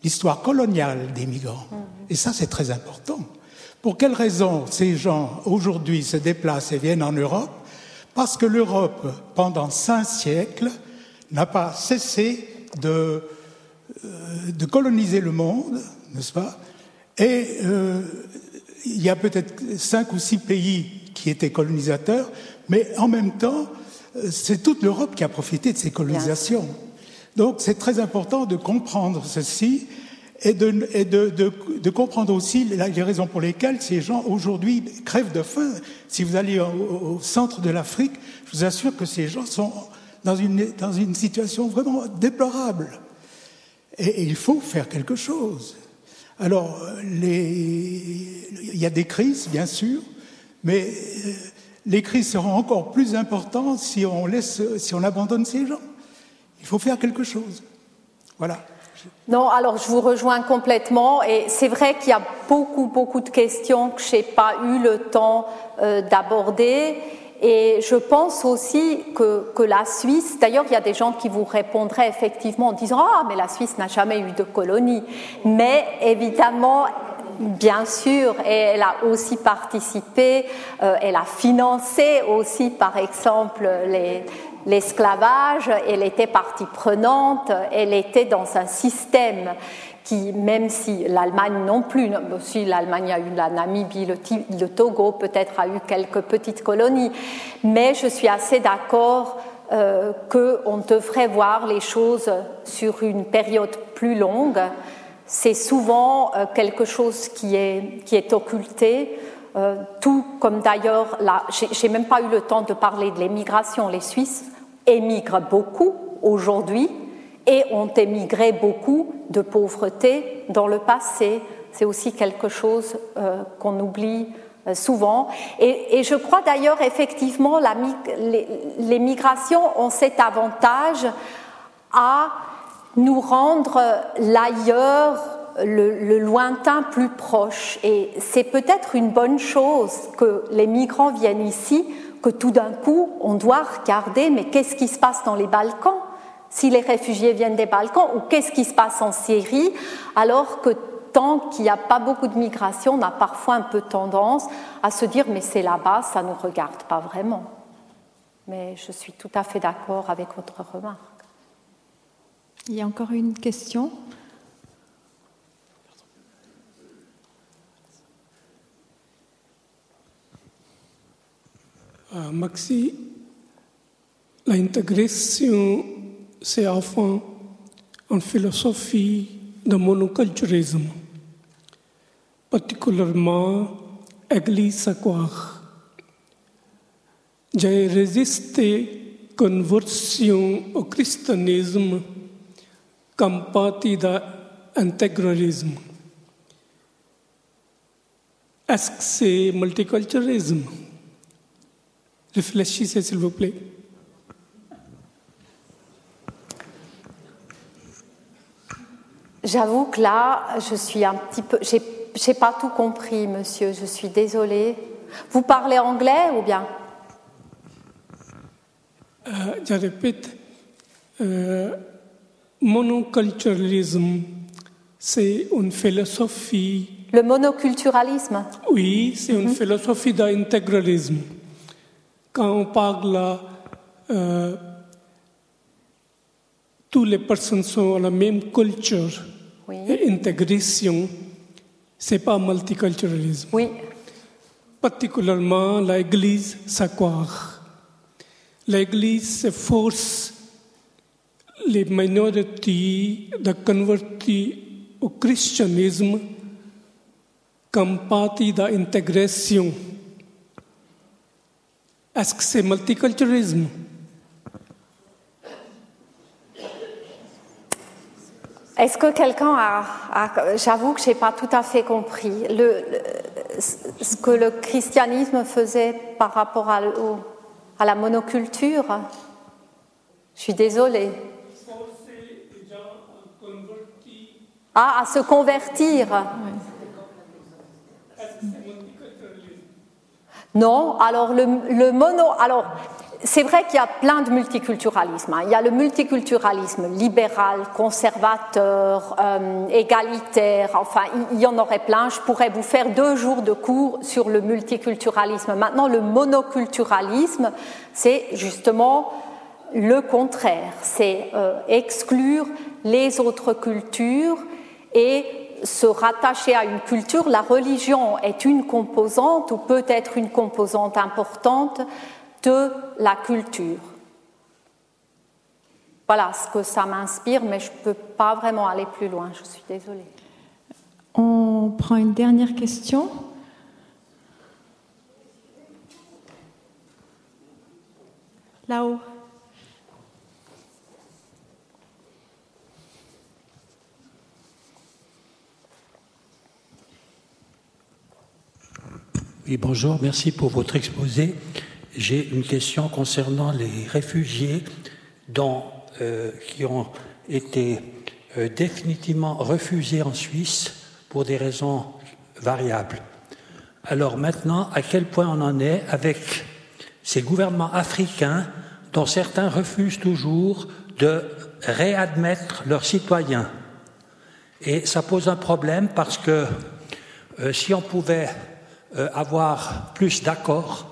l'histoire coloniale des migrants. Et ça, c'est très important. Pour quelles raisons ces gens aujourd'hui se déplacent et viennent en Europe? Parce que l'Europe, pendant cinq siècles, n'a pas cessé de, de, coloniser le monde, n'est-ce pas? Et euh, il y a peut-être cinq ou six pays qui étaient colonisateurs, mais en même temps, euh, c'est toute l'Europe qui a profité de ces colonisations. Donc c'est très important de comprendre ceci et de, et de, de, de comprendre aussi les raisons pour lesquelles ces gens aujourd'hui crèvent de faim. Si vous allez au, au centre de l'Afrique, je vous assure que ces gens sont dans une, dans une situation vraiment déplorable. Et, et, il faut faire quelque chose. Alors, les, il y a des crises, bien sûr, mais euh, les crises seront encore plus importantes si on, laisse, si on abandonne ces gens. Il faut faire quelque chose. Voilà. Non, alors je vous rejoins complètement et c'est vrai qu'il y a beaucoup, beaucoup de questions que je n'ai pas eu le temps euh, d'aborder. Et je pense aussi que, que la Suisse, d'ailleurs, il y a des gens qui vous répondraient effectivement en disant Ah, mais la Suisse n'a jamais eu de colonie. Mais évidemment, bien sûr, elle a aussi participé, euh, elle a financé aussi, par exemple, les, l'esclavage, elle était partie prenante, elle était dans un système qui, même si l'Allemagne non plus, si l'Allemagne a eu la Namibie, le, Togo peut-être a eu quelques petites colonies, mais je suis assez d'accord euh, qu'on devrait voir les choses sur une période plus longue. C'est souvent euh, quelque chose qui est, qui est occulté. Euh, tout comme d'ailleurs, j'ai même pas eu le temps de parler de l'émigration. Les Suisses émigrent beaucoup aujourd'hui et ont émigré beaucoup de pauvreté dans le passé. C'est aussi quelque chose euh, qu'on oublie souvent. Et, je crois d'ailleurs effectivement migrations ont cet avantage à nous rendre l'ailleurs, le, lointain plus proche. Et c'est peut-être une bonne chose que les migrants viennent ici que tout d'un coup, on doit regarder, mais qu'est-ce qui se passe dans les Balkans? Si les réfugiés viennent des Balkans ou qu'est-ce qui se passe en Syrie alors que tant qu'il n'y a pas beaucoup de migration, on a parfois un peu tendance à se dire mais c'est là-bas, ça ne nous regarde pas vraiment. Mais je suis tout à fait d'accord avec votre remarque. Il y a encore une question Uh, Maxi, l'intégration, c'est enfin une philosophie de monoculturisme, particulièrement Église Saquar. J'ai résisté conversion au christianisme comme partie d'intégralisme. Est-ce que c'est multiculturalisme? Réfléchissez, s'il vous plaît. J'avoue que là, je suis un petit peu. J'ai, j'ai pas tout compris, monsieur. Je suis désolée. Vous parlez anglais ou bien? Euh, Je répète. Euh, monoculturalisme, c'est une philosophie. Le monoculturalisme Oui, c'est une mm-hmm. philosophie d'intégralisme quand on parle, euh, toutes les personnes sont à la même culture oui. et intégration, c'est pas multiculturalisme. Oui. Particulièrement l'Église sacre. L'Église force les minorités de convertir au christianisme comme partie d'intégration. Est-ce que c'est multiculturalisme Est-ce que quelqu'un a, j'avoue que je n'ai pas tout à fait compris ce que le christianisme faisait par rapport à, à la monoculture? Je suis désolée. À se convertir. Non, alors le, le mono. Alors, c'est vrai qu'il y a plein de multiculturalisme. Hein. Il y a le multiculturalisme libéral, conservateur, euh, égalitaire, enfin, il y en aurait plein. Je pourrais vous faire deux jours de cours sur le multiculturalisme. Maintenant, le monoculturalisme, c'est justement le contraire. C'est euh, exclure les autres cultures et se rattacher à une culture. La religion est une composante ou peut être une composante importante de la culture. Voilà ce que ça m'inspire, mais je ne peux pas vraiment aller plus loin, je suis désolée. On prend une dernière question. Là-haut. Bonjour, merci pour votre exposé. J'ai une question concernant les réfugiés euh, qui ont été euh, définitivement refusés en Suisse pour des raisons variables. Alors maintenant, à quel point on en est avec ces gouvernements africains dont certains refusent toujours de réadmettre leurs citoyens? Et ça pose un problème parce que euh, si on pouvait avoir plus d'accords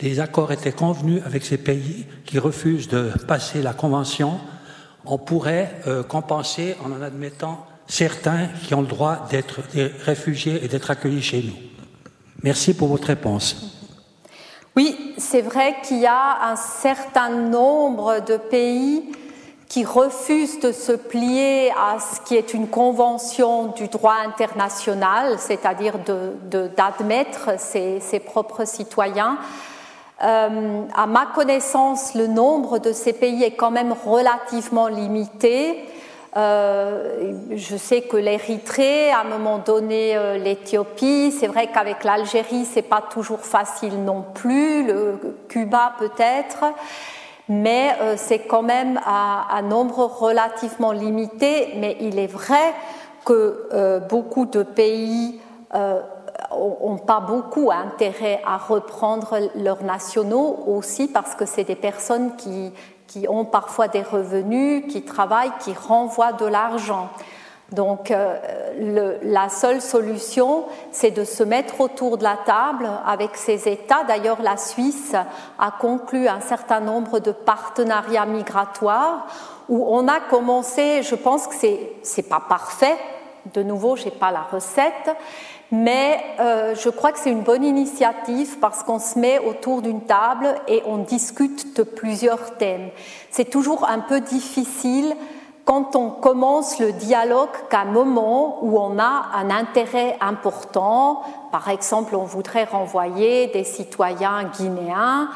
des accords étaient convenus avec ces pays qui refusent de passer la Convention, on pourrait euh, compenser en en admettant certains qui ont le droit d'être réfugiés et d'être accueillis chez nous. Merci pour votre réponse. Oui, c'est vrai qu'il y a un certain nombre de pays qui refusent de se plier à ce qui est une convention du droit international, c'est-à-dire d'admettre ses, propres citoyens. Euh, à ma connaissance, le nombre de ces pays est quand même relativement limité. Euh, je sais que l'Érythrée, à un moment donné, euh, l'Éthiopie. C'est vrai qu'avec l'Algérie, c'est pas toujours facile non plus. Le Cuba peut-être, mais c'est quand même un nombre relativement limité. Mais il est vrai que beaucoup de pays n'ont pas beaucoup intérêt à reprendre leurs nationaux aussi parce que c'est des personnes qui, ont parfois des revenus, qui travaillent, qui renvoient de l'argent. Donc euh, le, la seule solution, c'est de se mettre autour de la table avec ces États. D'ailleurs, la Suisse a conclu un certain nombre de partenariats migratoires où on a commencé, je pense que c'est c'est pas parfait, de nouveau, j'ai pas la recette, mais euh, je crois que c'est une bonne initiative parce qu'on se met autour d'une table et on discute de plusieurs thèmes. C'est toujours un peu difficile quand on commence le dialogue qu'à un moment où on a un intérêt important, par exemple on voudrait renvoyer des citoyens guinéens,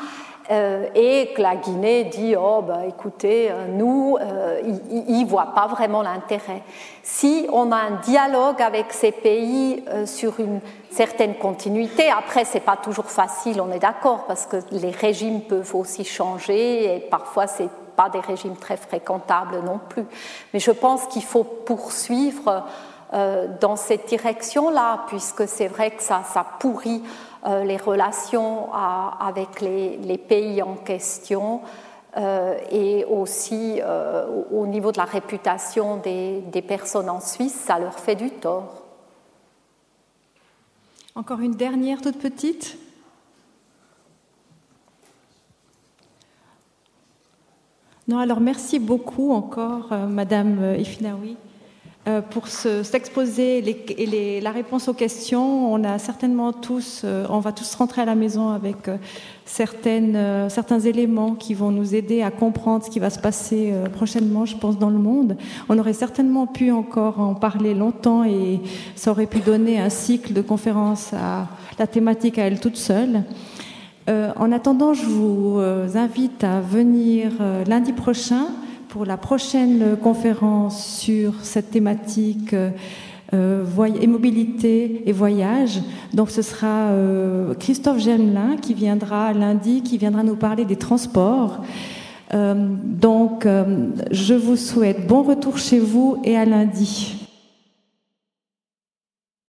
euh, et que la Guinée dit oh bah écoutez euh, nous euh, ils ne voient pas vraiment l'intérêt. Si on a un dialogue avec ces pays euh, sur une certaine continuité, après c'est pas toujours facile, on est d'accord parce que les régimes peuvent aussi changer et parfois c'est pas des régimes très fréquentables non plus. Mais je pense qu'il faut poursuivre dans cette direction-là, puisque c'est vrai que ça, ça pourrit euh, les relations avec les, pays en question euh, et aussi euh, au niveau de la réputation des, des, personnes en Suisse, ça leur fait du tort. Encore une dernière toute petite. Non, alors merci beaucoup encore, Madame Ifinaoui. Euh, pour s'exposer et la réponse aux questions. On a certainement tous, euh, on va tous rentrer à la maison avec euh, certaines, certains éléments qui vont nous aider à comprendre ce qui va se passer prochainement, je pense, dans le monde. On aurait certainement pu encore en parler longtemps et ça aurait pu donner un cycle de conférences à la thématique à elle toute seule. En attendant, je vous invite à venir lundi prochain pour la prochaine conférence sur cette thématique euh, et mobilité et voyage. Donc ce sera euh, Christophe Germelin qui viendra lundi, qui viendra nous parler des transports. Euh, donc je vous souhaite bon retour chez vous et à lundi.